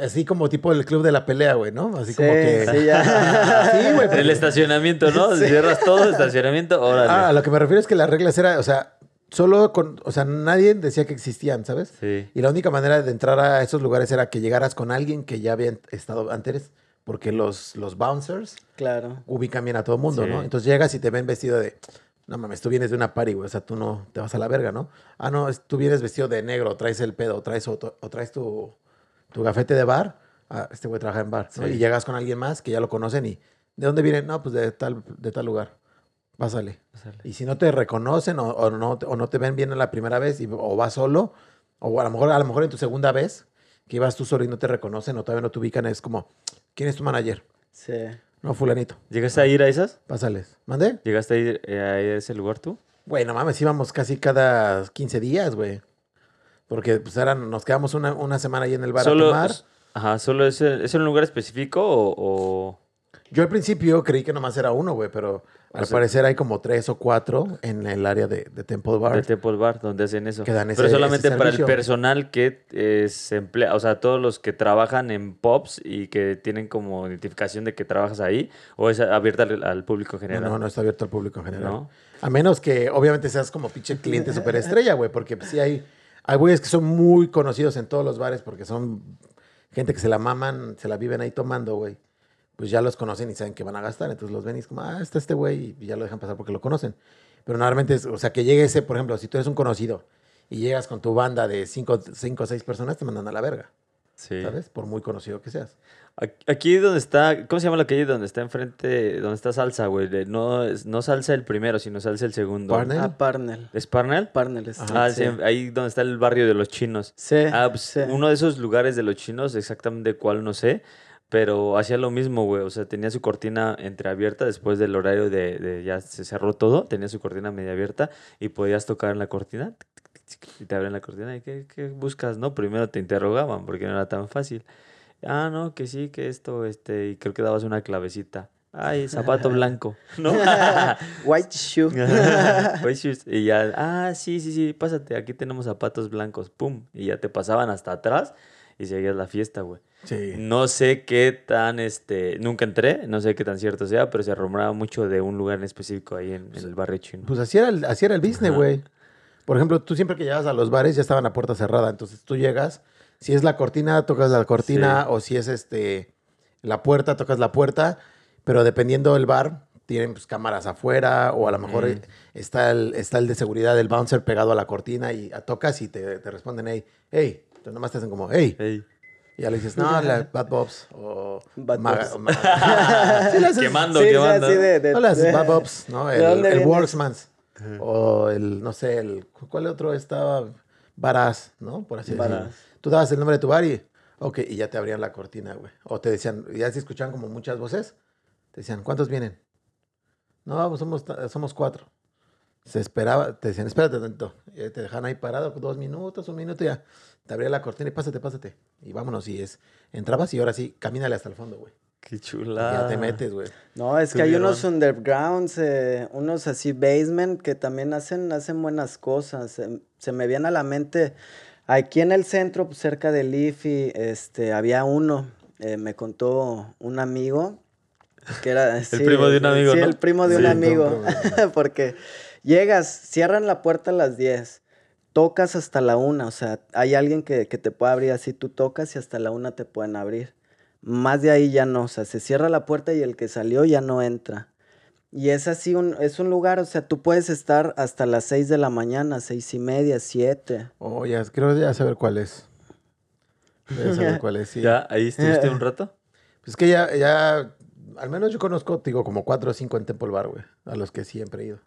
Speaker 1: así como tipo el club de la pelea, güey, ¿no? Así como
Speaker 3: Sí,
Speaker 1: que...
Speaker 3: sí, ya.
Speaker 1: Sí, güey,
Speaker 2: El
Speaker 1: porque-
Speaker 2: estacionamiento, ¿no? Cierras todo, estacionamiento, órale.
Speaker 1: Ah, lo que me refiero es que las reglas era, o sea, solo con, o sea, nadie decía que existían, ¿sabes?
Speaker 2: Sí.
Speaker 1: Y la única manera de entrar a esos lugares era que llegaras con alguien que ya había estado antes, porque los, los bouncers
Speaker 3: Claro.
Speaker 1: ubican bien a todo mundo,
Speaker 2: Sí.
Speaker 1: ¿no? Entonces llegas y te ven vestido de, no mames, tú vienes de una party, güey, o sea, tú no te vas a la verga, ¿no? Ah, no, es- tú vienes vestido de negro, traes el pedo, o traes, otro- o traes tu, tu gafete de bar, ah, este güey trabaja en bar, ¿no?
Speaker 2: Sí.
Speaker 1: Y llegas con alguien más que ya lo conocen y, ¿de dónde vienen? No, pues de tal, de tal lugar, pásale.
Speaker 2: Pásale.
Speaker 1: Y si no te reconocen o, o no, o no te ven bien en la primera vez y, o vas solo, o a lo, mejor, a lo mejor en tu segunda vez, que ibas tú solo y no te reconocen o todavía no te ubican, es como, ¿quién es tu manager?
Speaker 3: Sí.
Speaker 1: No, fulanito,
Speaker 2: ¿Llegaste a ir a esas?
Speaker 1: pásales. ¿Mandé?
Speaker 2: ¿Llegaste a ir eh, a ese lugar tú?
Speaker 1: Güey, no mames, íbamos casi cada 15 días, güey. Porque pues eran, nos quedamos una, una semana ahí en el bar a
Speaker 2: Solo,
Speaker 1: tomar.
Speaker 2: ajá, solo es, es en un lugar específico o, o-
Speaker 1: Yo al principio creí que nomás era uno, güey, pero al
Speaker 2: sea-
Speaker 1: parecer hay como tres o cuatro en el área de, de Temple Bar.
Speaker 2: de Temple Bar donde hacen eso.
Speaker 1: Que dan
Speaker 2: Pero solamente
Speaker 1: ese
Speaker 2: para el personal que eh, se emplea, o sea, todos los que trabajan en Pops y que tienen como identificación de que trabajas ahí, o es abierta al, al público general.
Speaker 1: no, no está abierto al público en general.
Speaker 2: ¿No?
Speaker 1: A menos que obviamente seas como pinche cliente superestrella, güey, porque sí hay, hay güeyes que son muy conocidos en todos los bares porque son gente que se la maman, se la viven ahí tomando, güey. Pues ya los conocen y saben que van a gastar, entonces los ven y es como, ah, está este güey, y ya lo dejan pasar porque lo conocen. Pero normalmente, es, o sea, que llegue ese, por ejemplo, si tú eres un conocido y llegas con tu banda de cinco, cinco o seis personas, te mandan a la verga,
Speaker 2: Sí.
Speaker 1: ¿sabes? Por muy conocido que seas.
Speaker 2: Aquí- donde está, ¿cómo se llama la calle donde está enfrente, donde está Salsa, güey? No, no Salsa el primero, sino Salsa el segundo.
Speaker 1: Parnell.
Speaker 3: Ah, Parnell.
Speaker 2: ¿Es Parnell?
Speaker 3: Parnell es.
Speaker 2: Ah, sí, ahí donde está el barrio de los chinos.
Speaker 3: Sí.
Speaker 2: Ah, pues
Speaker 3: sí.
Speaker 2: uno de esos lugares de los chinos, exactamente cuál no sé, pero hacía lo mismo, güey. O sea, tenía su cortina entreabierta después del horario de, de ya se cerró todo, tenía su cortina media abierta y podías tocar en la cortina y te abren la cortina y ¿qué, qué buscas? No, primero te interrogaban porque no era tan fácil. Ah, no, que sí, que esto, este, y creo que dabas una clavecita. Ay, zapato blanco, ¿no?
Speaker 3: White shoe.
Speaker 2: Pues, shoes. y ya, ah, sí, sí, sí, pásate, aquí tenemos zapatos blancos, pum, y ya te pasaban hasta atrás y seguías la fiesta, güey.
Speaker 1: Sí.
Speaker 2: No sé qué tan, este, nunca entré, no sé qué tan cierto sea, pero se rumoraba mucho de un lugar en específico ahí en, en el barrio chino.
Speaker 1: Pues así era el, así era el business, güey. Por ejemplo, tú siempre que llegas a los bares ya estaban a puerta cerrada. Entonces tú llegas, si es la cortina, tocas la cortina,
Speaker 2: Sí.
Speaker 1: o si es este la puerta, tocas la puerta. Pero dependiendo del bar, tienen pues, cámaras afuera, o a lo mejor eh, está, el, está el de seguridad del bouncer pegado a la cortina y a- tocas y te, te responden, hey, hey. Entonces nomás te hacen como, hey.
Speaker 2: Ey,
Speaker 1: Y ya le dices, no, la Bad Bobs. O
Speaker 3: Bad
Speaker 1: Maga-
Speaker 3: Bobs.
Speaker 1: Sí, le haces-
Speaker 2: Quemando,
Speaker 3: Sí,
Speaker 2: quemando.
Speaker 3: así de- de-
Speaker 1: no las Bad Bobs, ¿no?
Speaker 3: ¿De
Speaker 1: El, el? Worksmans. O el, no sé, el, ¿cuál otro estaba? Baraz, ¿no? Por así decirlo.
Speaker 3: Baraz.
Speaker 1: Tú dabas el nombre de tu bar y, ok, y ya te abrían la cortina, güey. O te decían, ya se escuchaban como muchas voces, te decían, ¿cuántos vienen? No, pues somos, somos cuatro. Se esperaba, te decían, espérate tanto. Y te dejan ahí parado dos minutos, un minuto y ya. Te abría la cortina y pásate, pásate. Y vámonos, y es, entrabas y ahora sí, camínale hasta el fondo, güey.
Speaker 2: qué chula.
Speaker 1: Ya te metes, güey.
Speaker 3: No, es que hay unos undergrounds, eh, unos así basement que también hacen, hacen buenas cosas. Se, se me viene a la mente, aquí en el centro, pues, cerca de Leafy, este, había uno, eh, me contó un amigo, que era... el
Speaker 2: primo de un amigo,
Speaker 3: Sí,
Speaker 2: ¿no?
Speaker 3: el primo de un amigo, porque llegas, cierran la puerta a las 10, tocas hasta la una, o sea, hay alguien que, que te puede abrir así, tú tocas y hasta la una te pueden abrir. Más de ahí ya no, o sea, se cierra la puerta y el que salió ya no entra. Y es así, un, es un lugar, o sea, tú puedes estar hasta las 6 de la mañana, seis y media, siete.
Speaker 1: Oh, ya, creo ya saber cuál es. Ya saber cuál es, sí.
Speaker 2: ¿Ya? ¿Ahí estuviste un rato?
Speaker 1: Pues que ya, ya, al menos yo conozco, digo, como cuatro o cinco en Temple Bar, güey, a los que siempre he ido.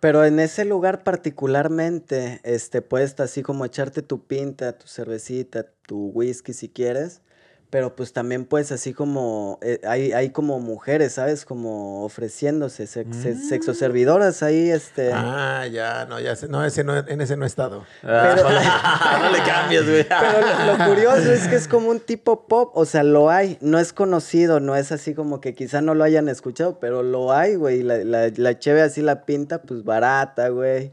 Speaker 3: Pero en ese lugar particularmente, este, puedes así como echarte tu pinta, tu cervecita, tu whisky si quieres, pero pues también pues así como eh, hay, hay como mujeres, ¿sabes? Como ofreciéndose, sex,
Speaker 2: Mm.
Speaker 3: sexo servidoras ahí, este...
Speaker 1: Ah, ya, no, ya sé. No, ese no, en ese no he estado.
Speaker 2: Ah, no, le, no le cambies, güey.
Speaker 3: Pero lo, lo curioso es que es como un tipo pop, o sea, lo hay, no es conocido, no es así como que quizá no lo hayan escuchado, pero lo hay, güey, la, la, la cheve así la pinta, pues barata, güey.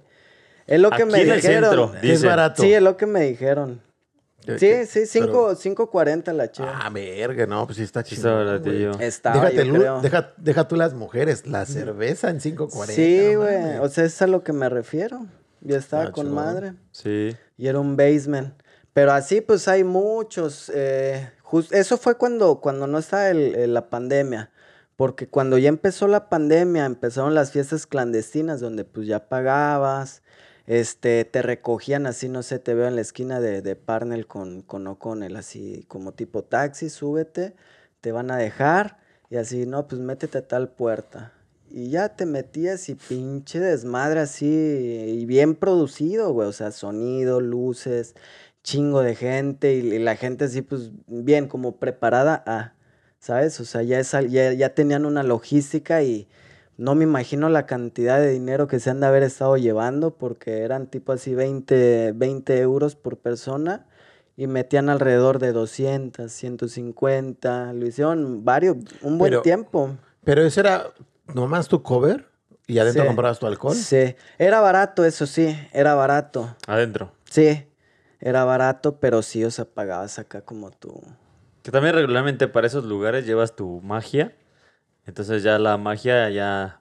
Speaker 3: Es lo que
Speaker 2: Aquí
Speaker 3: me
Speaker 2: en el
Speaker 3: dijeron.
Speaker 2: centro,
Speaker 1: es barato.
Speaker 3: Sí, es lo que me dijeron.
Speaker 1: Que-
Speaker 3: Sí, sí,
Speaker 1: pero-
Speaker 3: 5.40 la cheve.
Speaker 1: Ah, verga, no, pues sí está chido.
Speaker 2: está
Speaker 1: deja, deja tú las mujeres, la cerveza en 5.40.
Speaker 3: Sí, güey, o sea, es a lo que me refiero. Yo estaba
Speaker 1: Ah,
Speaker 3: con
Speaker 1: chingón.
Speaker 3: madre.
Speaker 2: Sí.
Speaker 3: Y era un basement. Pero así pues hay muchos. eh, eso fue cuando, cuando no estaba el- el- la pandemia. Porque cuando ya empezó la pandemia, empezaron las fiestas clandestinas donde pues ya pagabas. Este, te recogían así, no sé, te veo en la esquina de, de Parnell con, con O'Connell, así como tipo taxi, súbete, te van a dejar y así, no, pues métete a tal puerta. Y ya te metías y pinche desmadre así, y bien producido, güey, o sea, sonido, luces, chingo de gente y, la gente así, pues bien, como preparada a, ¿sabes? O sea, ya, es, ya, ya tenían una logística y no me imagino la cantidad de dinero que se han de haber estado llevando porque eran tipo así 20, 20 euros por persona y metían alrededor de 200, 150, lo hicieron varios, un buen
Speaker 1: Pero-
Speaker 3: tiempo.
Speaker 1: Pero ese era nomás tu cover y adentro
Speaker 3: Sí.
Speaker 1: comprabas tu alcohol.
Speaker 3: Sí, era barato, eso sí, era barato.
Speaker 2: Adentro.
Speaker 3: Sí, era barato, pero sí, o sea, pagabas acá como tú.
Speaker 2: Que también regularmente para esos lugares llevas tu magia. Entonces ya la magia ya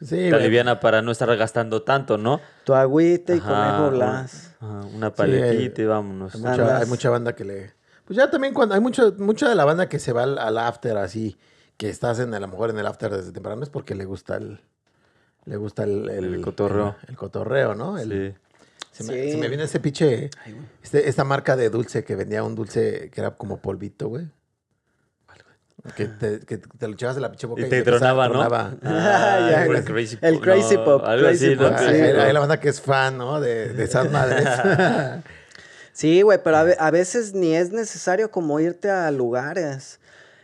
Speaker 1: Sí,
Speaker 2: te
Speaker 1: güey.
Speaker 2: aliviana para no estar gastando tanto, ¿no?
Speaker 3: Tu agüita y
Speaker 2: Ajá,
Speaker 3: conejo
Speaker 2: un-
Speaker 3: blas.
Speaker 2: ajá, una paletita y vámonos.
Speaker 1: Hay mucha, hay mucha banda que le. Pues ya también cuando hay mucho, mucha de la banda que se va al, al after así, que estás en a lo mejor en el after desde temprano es porque le gusta el. Le gusta el,
Speaker 2: El cotorreo.
Speaker 1: El, el cotorreo, ¿no? El-
Speaker 2: Sí.
Speaker 1: se, me,
Speaker 3: Sí.
Speaker 1: se me viene ese pinche. Este, esta marca de dulce que vendía un dulce que era como polvito, güey. Que te, que te lo echabas en la pinche boca
Speaker 2: Y
Speaker 1: y,
Speaker 2: te tronaba, ¿no?
Speaker 1: tronaba.
Speaker 2: Ah,
Speaker 3: ya,
Speaker 2: el
Speaker 3: el-
Speaker 2: Crazy
Speaker 3: el
Speaker 2: Pop,
Speaker 3: Crazy
Speaker 2: no,
Speaker 3: Pop,
Speaker 2: Algo
Speaker 3: Crazy
Speaker 2: así.
Speaker 3: Pop,
Speaker 1: Ah,
Speaker 3: sí,
Speaker 1: hay,
Speaker 3: güey.
Speaker 1: hay la banda que es fan, ¿no? De, de esas madres.
Speaker 3: Sí, güey, pero a, ve- a veces ni es necesario como irte a lugares.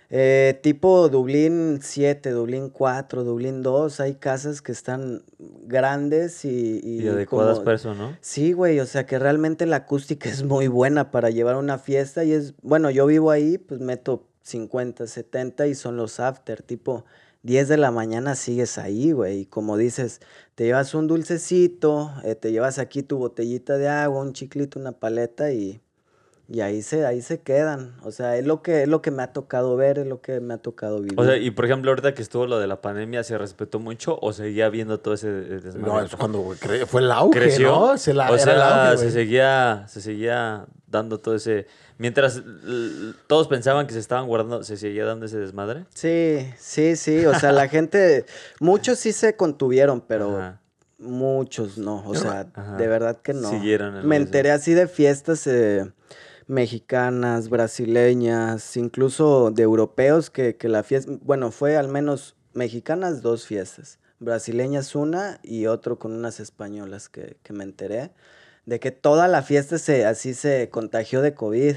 Speaker 3: eh, tipo Dublín 7, Dublín 4, Dublín 2, hay casas que están grandes y... Y,
Speaker 2: Y adecuadas
Speaker 3: como-
Speaker 2: para eso, ¿no?
Speaker 3: Sí, güey, o sea que realmente la acústica es muy buena para llevar una fiesta y es, bueno, yo vivo ahí, pues meto 50, 70 y son los after, tipo 10 de la mañana sigues ahí, güey, y como dices, te llevas un dulcecito, eh, te llevas aquí tu botellita de agua, un chiclito, una paleta y, y ahí se, ahí se quedan, o sea, es lo que, es lo que me ha tocado ver, es lo que me ha tocado vivir.
Speaker 2: O sea, y por ejemplo, ahorita que estuvo lo de la pandemia, ¿se respetó mucho o seguía viendo todo ese desmadre?
Speaker 1: No, es cuando fue el auge,
Speaker 2: creció.
Speaker 1: ¿no? Se la,
Speaker 2: o
Speaker 1: era
Speaker 2: sea,
Speaker 1: el auge,
Speaker 2: se seguía, se seguía dando todo ese. Mientras todos pensaban que se estaban guardando, se seguía dando ese desmadre.
Speaker 3: Sí, sí, sí, o sea, la gente, muchos sí se contuvieron, pero...
Speaker 2: Ajá.
Speaker 3: Muchos no, o sea,
Speaker 2: Ajá.
Speaker 3: de verdad que no.
Speaker 2: Siguieron
Speaker 3: Me enteré así de fiestas eh, mexicanas, brasileñas, incluso de europeos que, que la fiesta, bueno, fue al menos mexicanas dos fiestas, brasileñas una y otro con unas españolas que, que me enteré, de que toda la fiesta se, así se contagió de COVID.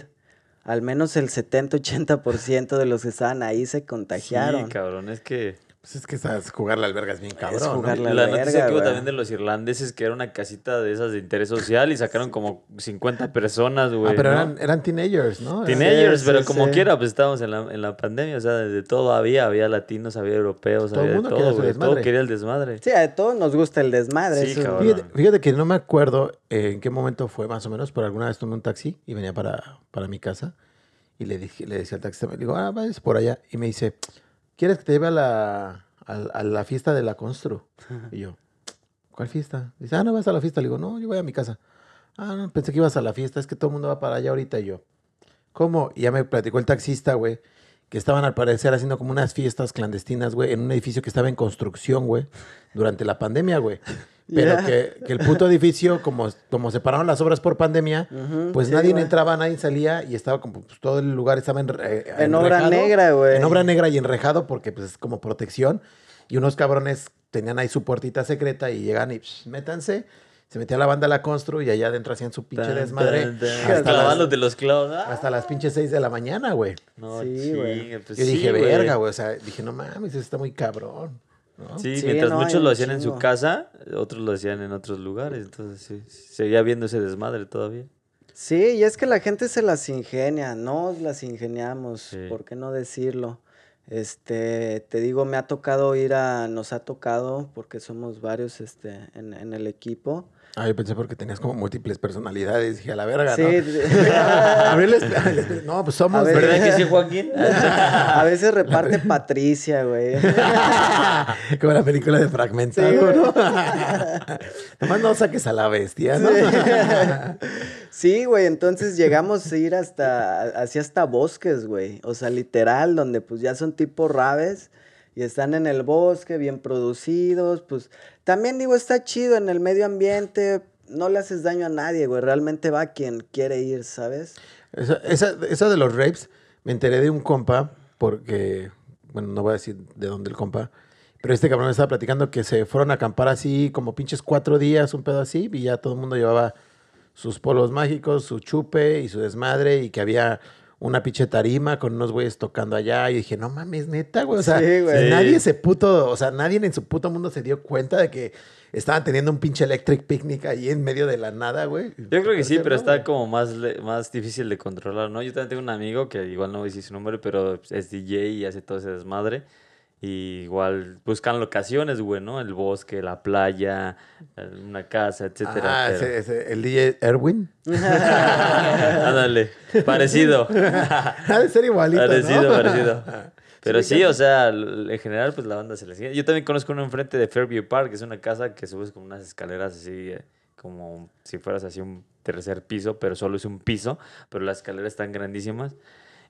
Speaker 3: Al menos el 70-80% de los que estaban ahí se contagiaron.
Speaker 2: Sí, cabrón, es que.
Speaker 1: Pues es que sabes, jugarle al verga es bien cabrón. ¿no?
Speaker 3: jugarle- La
Speaker 2: La noticia que hubo también de los irlandeses, que era una casita de esas de interés social y sacaron como 50 personas, güey.
Speaker 1: Ah, pero
Speaker 2: ¿no?
Speaker 1: eran, eran teenagers, ¿no?
Speaker 2: Teenagers,
Speaker 3: Sí,
Speaker 2: pero
Speaker 3: sí,
Speaker 2: como
Speaker 3: sí.
Speaker 2: quiera, pues estábamos en la, en la pandemia, o sea, de todo había, había latinos, había europeos,
Speaker 1: Todo el
Speaker 2: había de todo, güey, todo
Speaker 1: desmadre.
Speaker 2: quería el desmadre.
Speaker 3: Sí, a todos nos gusta el desmadre.
Speaker 2: Sí, cabrón.
Speaker 1: Fíjate, fíjate que no me acuerdo eh, en qué momento fue más o menos, pero alguna vez tomé un taxi y venía para, para mi casa y le, dije, le decía al taxista, me digo, ah, vas por allá. Y me dice, ¿quieres que te lleve a la, a, la fiesta de la Constru? Y yo, ¿cuál fiesta? Dice, ah, no vas a la fiesta. Le digo, no, yo voy a mi casa. Ah, no, pensé que ibas a la fiesta, es que todo el mundo va para allá ahorita. Y yo, ¿cómo? Y ya me platicó el taxista, güey, que estaban al parecer haciendo como unas fiestas clandestinas, güey, en un edificio que estaba en construcción, güey, durante la pandemia, güey. Pero que, que el puto edificio, como, como separaron las obras por pandemia, pues
Speaker 3: sí,
Speaker 1: nadie
Speaker 3: güey.
Speaker 1: entraba, nadie salía y estaba como pues, todo el lugar estaba en, eh,
Speaker 3: En obra negra, güey.
Speaker 1: En obra negra y enrejado porque pues es como protección. Y unos cabrones tenían ahí su puertita secreta y llegan y psh, métanse. Se metía la banda a la constru y allá adentro hacían su pinche
Speaker 2: Tan,
Speaker 1: desmadre.
Speaker 2: tan, tan.
Speaker 1: hasta,
Speaker 2: Hasta
Speaker 1: las,
Speaker 2: lavándote los clavos. Ah,
Speaker 1: hasta las pinches 6 de la mañana, güey.
Speaker 2: No,
Speaker 3: Sí,
Speaker 2: sí,
Speaker 3: güey.
Speaker 2: Pues
Speaker 1: Yo
Speaker 2: sí,
Speaker 1: dije,
Speaker 2: güey.
Speaker 1: verga, güey. O sea, dije, no mames, eso está muy cabrón. ¿No?
Speaker 2: Sí,
Speaker 3: Sí,
Speaker 2: mientras
Speaker 3: no,
Speaker 2: muchos lo hacían en su casa, otros lo hacían en otros lugares. Entonces, sí, seguía viendo ese desmadre todavía.
Speaker 3: Sí, y es que la gente se las ingenia, nos las ingeniamos,
Speaker 2: Sí.
Speaker 3: ¿por qué no decirlo? Este, te digo, me ha tocado ir a, nos ha tocado, porque somos varios este, en, en el equipo.
Speaker 1: Ah, yo pensé porque tenías como múltiples personalidades. Dije, a la verga,
Speaker 3: Sí,
Speaker 1: ¿no?
Speaker 3: de-
Speaker 1: Abrirles- les- no, pues somos.
Speaker 3: A ver.
Speaker 2: ¿Verdad que sí, Joaquín?
Speaker 3: a veces reparte Patricia, güey.
Speaker 1: Como la película de Fragmentado,
Speaker 3: Sí.
Speaker 1: ¿no? Nomás no saques a la bestia, ¿no?
Speaker 3: Sí, güey, entonces llegamos a ir hasta, así hasta bosques, güey. O sea, literal, donde pues ya son tipo raves y están en el bosque, bien producidos, pues también digo, está chido en el medio ambiente, no le haces daño a nadie, güey, realmente va quien quiere ir, ¿sabes?
Speaker 1: Esa, esa, esa de los rapes, me enteré de un compa, porque, bueno, no voy a decir de dónde el compa, pero este cabrón estaba platicando que se fueron a acampar así, como pinches cuatro días, un pedo así, y ya todo el mundo llevaba sus polos mágicos, su chupe y su desmadre, y que había una pinche tarima con unos güeyes tocando allá, y dije, no mames, neta, güey, o sea,
Speaker 3: Sí, güey.
Speaker 2: Sí.
Speaker 1: nadie se puto, o sea, nadie en su puto mundo se dio cuenta de que estaban teniendo un pinche electric picnic ahí en medio de la nada, güey.
Speaker 2: Yo creo que sí, pero
Speaker 1: ¿no,
Speaker 2: está
Speaker 1: güey?
Speaker 2: como más, más difícil de controlar, ¿no? Yo también tengo un amigo que igual no voy a decir su nombre, pero es DJ y hace todo ese desmadre. Y igual buscan locaciones, güey, ¿no? El bosque, la playa, eh, una casa, etcétera.
Speaker 1: Ah,
Speaker 2: pero-
Speaker 1: ese, ese- el DJ Erwin.
Speaker 2: Ándale, parecido.
Speaker 1: Ha de ser igualito,
Speaker 2: Parecido,
Speaker 1: ¿no?
Speaker 2: parecido. Pero
Speaker 1: Sí,
Speaker 2: sí, o sea, en general, pues la banda se le sigue. Yo también conozco uno enfrente de Fairview Park, que es una casa que subes como unas escaleras así, eh, como si fueras así un tercer piso, pero solo es un piso, pero las escaleras están grandísimas.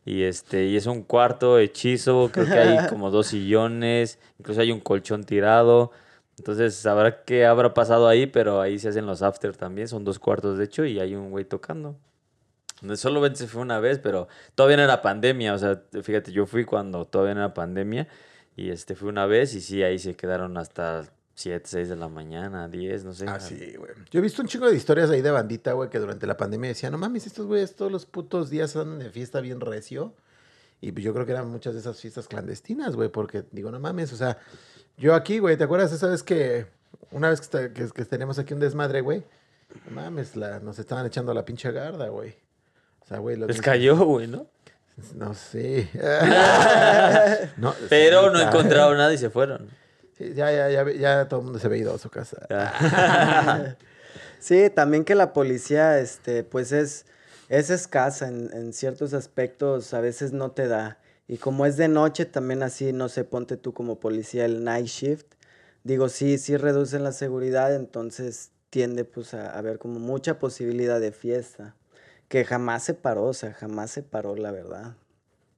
Speaker 2: Y este, y es un cuarto hechizo, creo que hay como dos sillones, incluso hay un colchón tirado. Entonces, sabrá qué habrá pasado ahí, pero ahí se hacen los after también, son dos cuartos de hecho, y hay un güey tocando. Solamente se fue una vez, pero todavía no era pandemia. O sea, fíjate, yo fui cuando todavía no era pandemia. Y este fui una vez y sí, ahí se quedaron hasta 7, 6 de la mañana, 10, no sé.
Speaker 1: Ah, sí, güey. Yo he visto un chingo de historias ahí de bandita, güey, que durante la pandemia decían, no mames, estos güeyes todos los putos días andan de fiesta bien recio. Y pues yo creo que eran muchas de esas fiestas clandestinas, güey, porque digo, no mames, o sea, yo aquí, güey, ¿te acuerdas esa vez que una vez que, está- que, que teníamos aquí un desmadre, güey? No mames, la, nos estaban echando la pinche garda, güey. O sea, güey,
Speaker 2: Les cayó, güey, ¿no?
Speaker 1: No sé. No,
Speaker 2: Pero no encontraron nada y se fueron.
Speaker 1: Ya, ya, ya, ya todo el mundo se ve ido a su casa.
Speaker 3: Sí, también que la policía, este, pues es, es escasa en, en ciertos aspectos, a veces no te da. Y como es de noche, también así, no sé, ponte tú como policía el night shift. Digo, sí, sí reducen la seguridad, entonces tiende pues a haber como mucha posibilidad de fiesta. Que jamás se paró, o sea, jamás se paró, la verdad.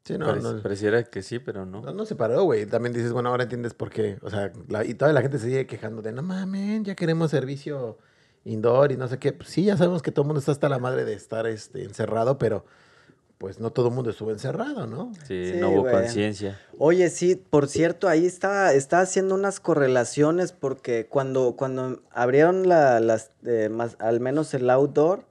Speaker 1: Sí, no,
Speaker 2: Parec-
Speaker 1: no,
Speaker 2: Pareciera que sí, pero no.
Speaker 1: No, no se paró, güey. También dices, bueno, ahora entiendes por qué. O sea, la- y toda la gente se sigue quejando de, no mames, ya queremos servicio indoor y no sé qué. Pues sí, ya sabemos que todo el mundo está hasta la madre de estar este, encerrado, pero pues no todo el mundo estuvo encerrado, ¿no?
Speaker 2: Sí,
Speaker 3: Sí,
Speaker 2: no hubo conciencia.
Speaker 3: Oye, sí, por cierto, ahí estaba, estaba haciendo unas correlaciones porque cuando, cuando abrieron la, las, eh, más, al menos el outdoor,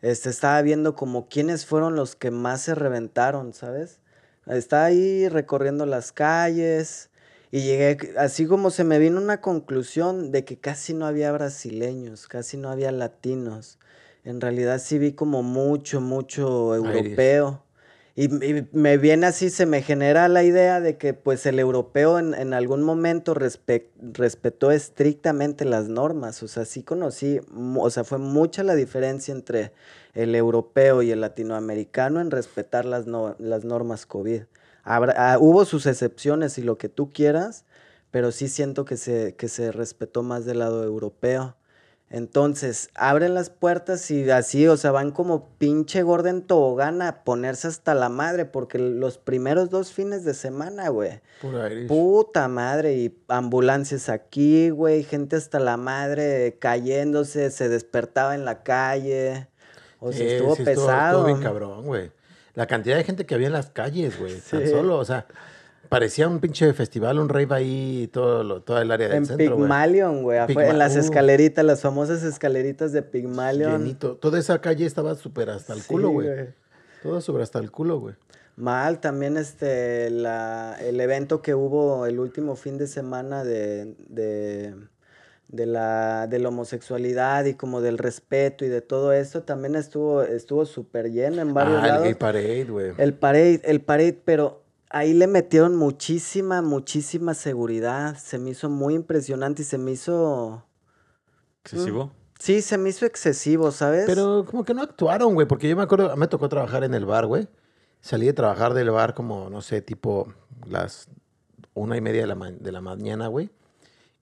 Speaker 3: este, estaba viendo como quiénes fueron los que más se reventaron, ¿sabes? Estaba ahí recorriendo las calles y llegué, así como se me vino una conclusión de que casi no había brasileños, casi no había latinos. En realidad sí vi como mucho, mucho europeo. Y, y me viene así, se me genera la idea de que pues el europeo en, en algún momento respe- respetó estrictamente las normas. O sea, sí conocí, o sea, fue mucha la diferencia entre el europeo y el latinoamericano en respetar las, no- las normas COVID. Habrá- ah, hubo sus excepciones y lo que tú quieras, pero sí siento que se, que se respetó más del lado europeo. Entonces, abren las puertas y así, o sea, van como pinche Gordon Tobogán a ponerse hasta la madre, porque los primeros dos fines de semana, güey. Puta madre, y ambulancias aquí, güey, gente hasta la madre cayéndose, se despertaba en la calle. O sea, estuvo
Speaker 1: sí,
Speaker 3: pesado.
Speaker 1: Estuvo bien cabrón, güey. La cantidad de gente que había en las calles, güey. Tan solo, o sea, parecía un pinche festival, un rave ahí, todo, lo- toda el área del
Speaker 3: En
Speaker 1: centro.
Speaker 3: Pygmalion, güey. En las
Speaker 1: uh.
Speaker 3: escaleritas, las famosas escaleritas de Pygmalion.
Speaker 1: Llenito. Toda esa calle estaba súper hasta el
Speaker 3: Sí,
Speaker 1: culo, güey. Todo súper hasta el culo, güey.
Speaker 3: Mal, también este, la, el evento que hubo el último fin de semana de, de, de la, de la homosexualidad y como del respeto y de todo esto, también estuvo estuvo súper lleno en varios
Speaker 1: Ah, el
Speaker 3: lados.
Speaker 1: Parade, güey.
Speaker 3: El parade, el parade, pero ahí le metieron muchísima, muchísima seguridad. Se me hizo muy impresionante y se me hizo...
Speaker 2: Excesivo.
Speaker 3: Sí, se me hizo excesivo, ¿sabes?
Speaker 1: Pero como que no actuaron, güey, porque yo me acuerdo, me tocó trabajar en el bar, güey. Salí de trabajar del bar como, no sé, tipo las una y media de la, ma- de la mañana, güey.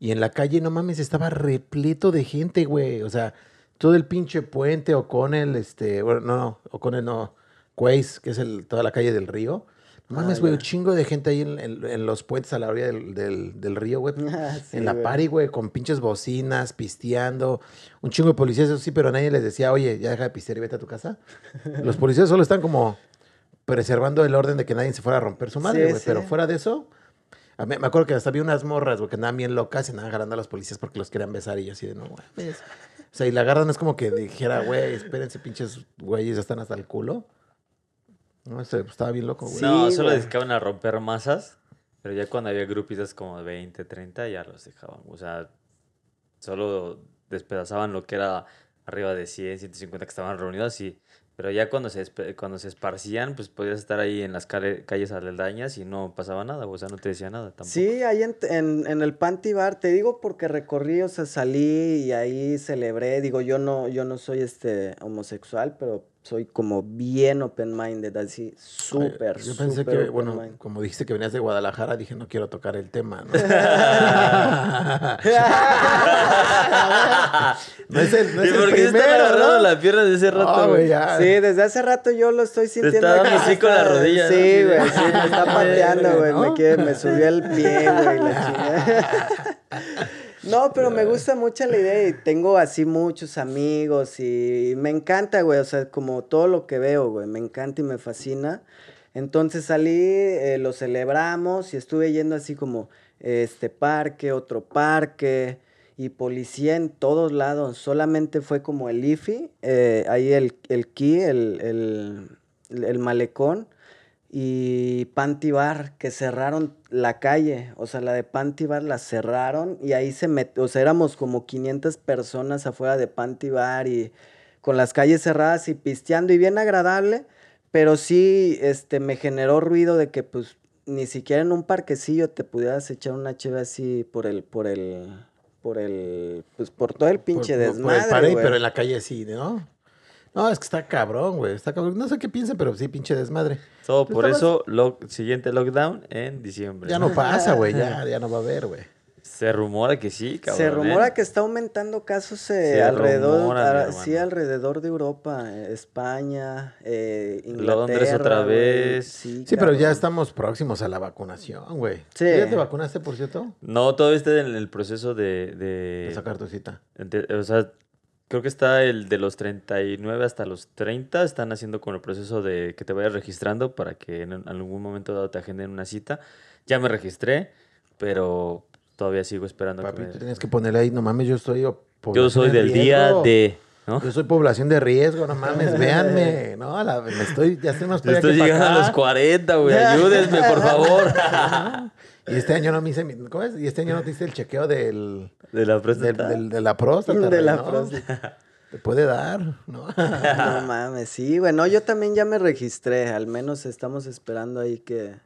Speaker 1: Y en la calle, no mames, estaba repleto de gente, güey. O sea, todo el pinche puente O'Connell, este, bueno, no, no, O'Connell no, Quays, que es el, toda la calle del río. No
Speaker 3: Ah,
Speaker 1: mames, güey, un chingo de gente ahí en, en- en los puentes a la orilla del, del- del río, güey.
Speaker 3: Ah, sí,
Speaker 1: en la
Speaker 3: güey.
Speaker 1: party, güey, con pinches bocinas, pisteando. Un chingo de policías, eso sí, pero nadie les decía, oye, ya deja de pistear y vete a tu casa. Los policías solo están como preservando el orden de que nadie se fuera a romper su madre,
Speaker 3: Sí,
Speaker 1: güey. Pero fuera de eso, a mí- me acuerdo que hasta había unas morras, güey, que andaban bien locas y andaban agarrando a los policías porque los querían besar y yo así de, no, güey. O sea, y la agarran es como que dijera, güey, espérense, pinches güeyes, ya están hasta el culo. No sé, pues, estaba bien loco, güey.
Speaker 3: Sí,
Speaker 2: no, solo
Speaker 3: güey.
Speaker 2: dedicaban a romper masas, pero ya cuando había grupitas como de 20, 30, ya los dejaban. O sea, solo despedazaban lo que era arriba de 100, 150 que estaban reunidos y... Pero ya cuando se, cuando se esparcían, pues podías estar ahí en las calle- calles aledañas y no pasaba nada, o sea, no te decía nada tampoco.
Speaker 3: Sí, ahí en, en, en el Panty Bar, te digo porque recorrí, o sea, salí y ahí celebré, digo, yo no, yo no soy este homosexual, pero soy como bien open-minded, así, súper,
Speaker 1: Yo pensé que, bueno, como dijiste que venías de Guadalajara, dije, no quiero tocar el tema, ¿no? no es el, no es
Speaker 2: ¿Y
Speaker 1: el
Speaker 2: por qué se están
Speaker 1: primero,
Speaker 2: agarrando
Speaker 1: ¿no?
Speaker 2: la pierna de ese rato, güey?
Speaker 3: Sí, desde hace rato yo lo estoy sintiendo.
Speaker 2: está dando
Speaker 3: que me
Speaker 2: así con la rodilla.
Speaker 3: Sí, güey, sí, me está pateando, güey.
Speaker 1: ¿no?
Speaker 3: Me, quiere- me subió el pie, güey, la chingada. No, pero me gusta mucho la idea y tengo así muchos amigos y me encanta, güey, o sea, como todo lo que veo, güey, me encanta y me fascina. Entonces salí, eh, lo celebramos y estuve yendo así como este parque, otro parque y policía en todos lados. Solamente fue como el IFI, eh, ahí el, el Key, el, el, el malecón y Panty Bar, que cerraron la calle, o sea, la de Panty Bar la cerraron y ahí se metió, o sea, éramos como 500 personas afuera de Panty Bar y con las calles cerradas y pisteando y bien agradable, pero sí, este, me generó ruido de que, pues, ni siquiera en un parquecillo te pudieras echar una cheve así por el, por el, por el, pues, por todo el pinche
Speaker 1: Por-
Speaker 3: desmadre,
Speaker 1: el pero en la calle sí, ¿no? No, es que está cabrón, güey. Está cabrón. No sé qué piensen, pero sí, pinche desmadre.
Speaker 2: Todo
Speaker 1: Pues
Speaker 2: por
Speaker 1: estabas-
Speaker 2: eso, lo, siguiente lockdown en diciembre.
Speaker 1: Ya no pasa, güey. Ya, ya no va a haber, güey.
Speaker 2: Se rumora que sí, cabrón.
Speaker 3: Se rumora
Speaker 2: ¿eh?
Speaker 3: que está aumentando casos eh,
Speaker 2: Se
Speaker 3: alrededor,
Speaker 2: rumora,
Speaker 3: ah, sí, alrededor de Europa, eh, España, eh,
Speaker 2: Londres otra
Speaker 3: Inglaterra,
Speaker 2: vez.
Speaker 3: Sí,
Speaker 1: Sí, pero ya estamos próximos a la vacunación, güey.
Speaker 3: Sí.
Speaker 1: ¿Tú ¿Ya te vacunaste, por cierto?
Speaker 2: No, todo está en el proceso de... de-
Speaker 1: De sacar tu cita.
Speaker 2: de- o sea, creo que está el de los 39 hasta los 30. Están haciendo con el proceso de que te vayas registrando para que en algún momento dado te agenden una cita. Ya me registré, pero todavía sigo esperando. que
Speaker 1: Papi,
Speaker 2: me-
Speaker 1: tú tienes que ponerle ahí, no mames, yo estoy... o-
Speaker 2: Yo soy del día de... ¿no?
Speaker 1: Yo soy población de riesgo, no mames, véanme. No, la- me estoy, ya estoy más
Speaker 2: Estoy
Speaker 1: que
Speaker 2: llegando a los 40, güey. Ayúdenme, por favor.
Speaker 1: Y este año no me hice mi- ¿cómo es? Y este año no te hice el chequeo del,
Speaker 2: De la
Speaker 1: del-
Speaker 2: próstata.
Speaker 1: del- de la próstata.
Speaker 3: De la
Speaker 1: ¿no?
Speaker 3: próstata.
Speaker 1: Te puede dar, ¿no?
Speaker 3: No mames, sí, güey. No, yo también ya me registré. Al menos estamos esperando ahí que.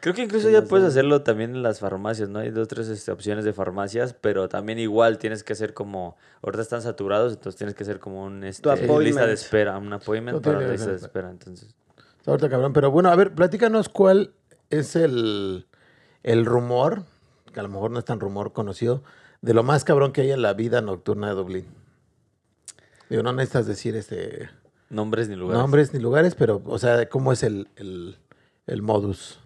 Speaker 2: Creo que incluso
Speaker 3: que
Speaker 2: ya puedes
Speaker 3: den.
Speaker 2: hacerlo también en las farmacias, ¿no? Hay dos, tres este, opciones de farmacias, pero también igual tienes que hacer como, ahorita están saturados, entonces tienes que hacer como un este, lista de espera, un appointment
Speaker 1: No
Speaker 2: para la lista de espera, entonces.
Speaker 1: Ahorita cabrón. Pero bueno, a ver, platícanos cuál es el, el rumor, que a lo mejor no es tan rumor conocido, de lo más cabrón que hay en la vida nocturna de Dublín. Digo, no necesitas decir este
Speaker 2: Nombres ni lugares.
Speaker 1: nombres ni lugares, pero, o sea, cómo es el, el, el modus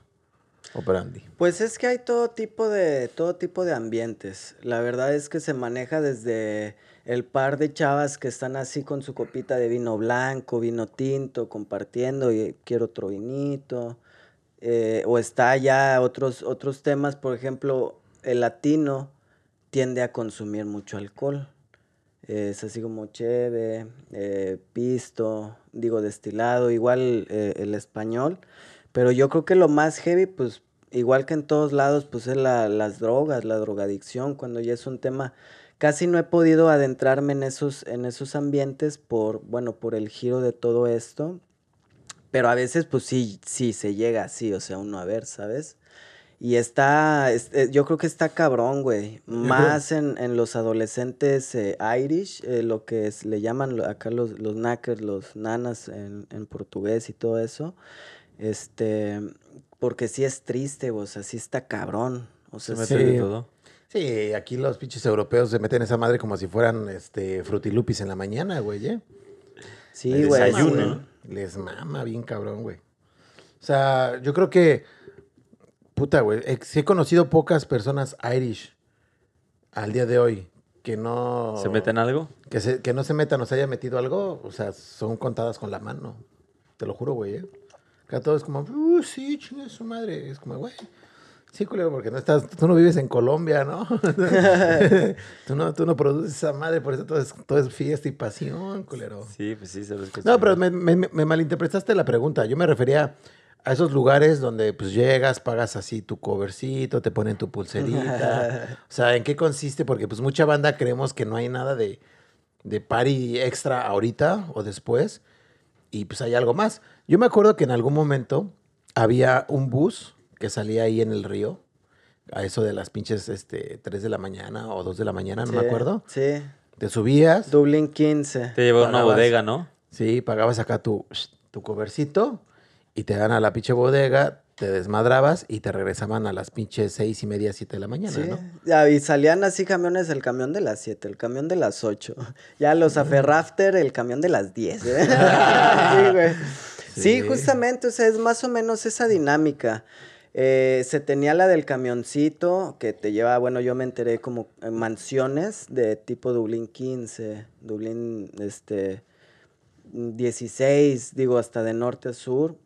Speaker 1: operandi.
Speaker 3: Pues es que hay todo tipo de todo tipo de ambientes. La verdad es que se maneja desde el par de chavas que están así con su copita de vino blanco, vino tinto, compartiendo y quiero otro vinito. Eh, o está ya otros, otros temas, por ejemplo, el latino tiende a consumir mucho alcohol. es así como cheve, eh, pisto, digo destilado, igual eh, el español. Pero yo creo que lo más heavy, pues igual que en todos lados, pues es la, las drogas, la drogadicción, cuando ya es un tema casi no he podido adentrarme en esos, en esos ambientes por, bueno, por el giro de todo esto. Pero a veces, pues sí, sí, se llega así, o sea, uno a ver, ¿sabes? Y está, eh, yo creo que está cabrón, güey. Más en, en, los adolescentes eh, Irish, eh, lo que es, le llaman acá los, los knackers, los nanas en, en, portugués y todo eso. Este, porque sí es triste, o sea, sí está cabrón. O sea,
Speaker 1: se mete sí. todo. Sí, aquí los pinches europeos se meten esa madre como si fueran este frutilupis en la mañana, güey, ¿eh?
Speaker 3: Sí, güey.
Speaker 1: Desayuno. Les mama bien cabrón, güey. O sea, yo creo que puta, güey, sí he conocido pocas personas Irish al día de hoy que no
Speaker 2: se meten algo,
Speaker 1: que se, que no se metan o se haya metido algo, o sea, son contadas con la mano. Te lo juro, güey, ¿eh? Acá todo es como, uh, sí, chingue su madre. Es como, güey, Sí, culero, porque no estás, tú no vives en Colombia, ¿no? tú ¿no? Tú no produces esa madre, por eso todo es, todo es fiesta y pasión, culero.
Speaker 2: Sí, pues sí, sabes que
Speaker 1: No, pero me, me, me, malinterpretaste la pregunta. Yo me refería a esos lugares donde pues llegas, pagas así tu covercito, te ponen tu pulserita. o sea, ¿en qué consiste? Porque pues mucha banda creemos que no hay nada de, de party extra ahorita o después. Y pues hay algo más. Yo me acuerdo que en algún momento había un bus que salía ahí en el río, a eso de las pinches este, 3 de la mañana o 2 de la mañana, no
Speaker 3: sí,
Speaker 1: me acuerdo.
Speaker 3: Sí.
Speaker 1: Te subías.
Speaker 3: Dublín 15.
Speaker 2: Te llevaba una bodega, ¿no?
Speaker 1: Sí, pagabas acá tu, tu covercito y te dan a la pinche bodega, te desmadrabas y te regresaban a las pinches seis y media, siete de la mañana,
Speaker 3: sí.
Speaker 1: ¿no?
Speaker 3: Y salían así camiones, el camión de las siete, el camión de las ocho. Ya los aferrafter, el camión de las diez. ¿eh? sí, güey. Sí. sí, justamente, o sea, es más o menos esa dinámica. Eh, se tenía la del camioncito que te lleva, bueno, yo me enteré como mansiones de tipo Dublín 15, Dublín este, 16, digo, hasta de norte a sur.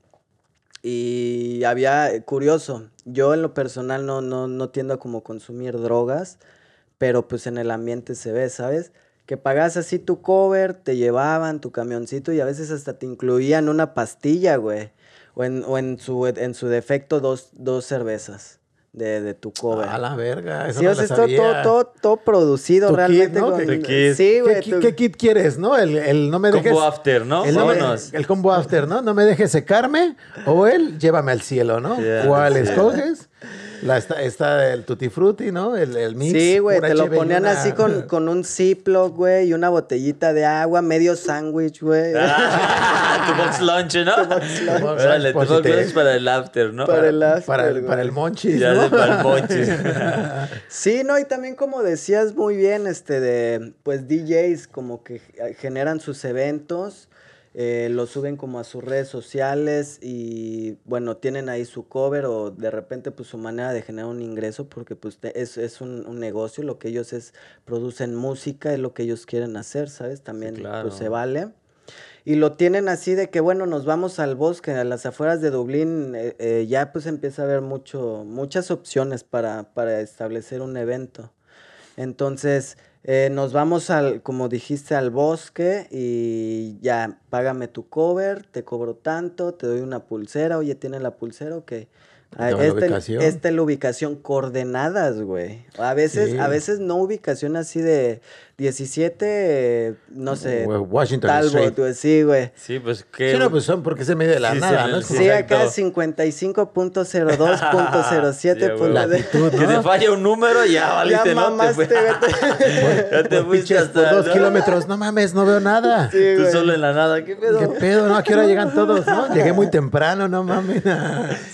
Speaker 3: Y había, eh, curioso, yo en lo personal no, no, no tiendo a como consumir drogas, pero pues en el ambiente se ve, ¿sabes? Que pagas así tu cover, te llevaban tu camioncito y a veces hasta te incluían una pastilla, güey. O en, o en, su, en su defecto, dos, dos cervezas de, de tu cover.
Speaker 1: A la verga. Eso
Speaker 3: sí,
Speaker 1: no
Speaker 3: o sea,
Speaker 1: la
Speaker 3: es todo,
Speaker 1: sabía.
Speaker 3: todo, todo, todo producido
Speaker 1: Tu
Speaker 3: realmente.
Speaker 1: kit, ¿no?
Speaker 3: con-
Speaker 1: ¿Qué
Speaker 2: kit?
Speaker 3: Sí, güey.
Speaker 1: ¿Qué,
Speaker 3: tu-
Speaker 1: qué kit quieres, no? El, el no me dejes...
Speaker 2: Combo after, ¿no?
Speaker 1: El, no me-
Speaker 2: Vámonos.
Speaker 1: el combo after, ¿no? No me dejes secarme. O el llévame al cielo, ¿no?
Speaker 2: Yeah,
Speaker 1: ¿Cuál
Speaker 2: yeah.
Speaker 1: escoges? La, está, está el tutti frutti, ¿no? El, el mix.
Speaker 3: Sí, güey, te lo ponían
Speaker 1: una-
Speaker 3: así con, con un Ziploc, güey, y una botellita de agua, medio sándwich, güey.
Speaker 2: Ah, tu box lunch, ¿no?
Speaker 1: lunch.
Speaker 2: Órale, tu box
Speaker 1: te-
Speaker 2: lunch para el after, ¿no?
Speaker 3: Para el after,
Speaker 1: Para el, para el monchis,
Speaker 2: Ya
Speaker 1: ¿no?
Speaker 2: de para el monchis.
Speaker 3: Sí, no, y también como decías muy bien, este, de, pues DJs como que generan sus eventos, eh, lo suben como a sus redes sociales y, bueno, tienen ahí su cover o de repente pues su manera de generar un ingreso porque pues es, es un, un negocio, lo que ellos es, producen música, es lo que ellos quieren hacer, ¿sabes? También
Speaker 2: claro.
Speaker 3: pues se vale. Y lo tienen así de que, bueno, nos vamos al bosque, a las afueras de Dublín, eh, eh, ya pues empieza a haber mucho, muchas opciones para, para establecer un evento. Entonces, eh, nos vamos al, como dijiste, al bosque y ya, págame tu cover, te cobro tanto, te doy una pulsera, oye, ¿tiene la pulsera? Ok. Ah, esta,
Speaker 1: ubicación.
Speaker 3: esta es la ubicación, coordenadas, güey. A veces,
Speaker 1: Sí.
Speaker 3: a veces no ubicación así de 17, eh, no sé,
Speaker 1: Washington
Speaker 3: Talbot, güey, sí, güey.
Speaker 2: Sí, pues que.
Speaker 1: Sí, no, pues son porque se mide de la
Speaker 2: Sí,
Speaker 1: nada,
Speaker 2: sí,
Speaker 1: ¿no? Es
Speaker 2: sí,
Speaker 3: acá
Speaker 2: exacto.
Speaker 3: 55.02.07.
Speaker 2: Sí, güey.
Speaker 1: Latitud,
Speaker 2: Que te
Speaker 1: ¿no?
Speaker 2: falla un número, ya valiste,
Speaker 3: Ya
Speaker 2: ¿no? Te
Speaker 3: mamaste,
Speaker 2: fue-
Speaker 3: vete.
Speaker 2: ya te
Speaker 1: Por
Speaker 2: fuiste hasta.
Speaker 1: dos
Speaker 2: ¿no?
Speaker 1: kilómetros. No mames, no veo nada.
Speaker 3: Sí,
Speaker 2: Tú
Speaker 3: güey.
Speaker 2: solo en la nada, ¿qué pedo?
Speaker 1: ¿Qué pedo? ¿No? ¿A qué hora llegan todos? ¿No? Llegué muy temprano, no mames.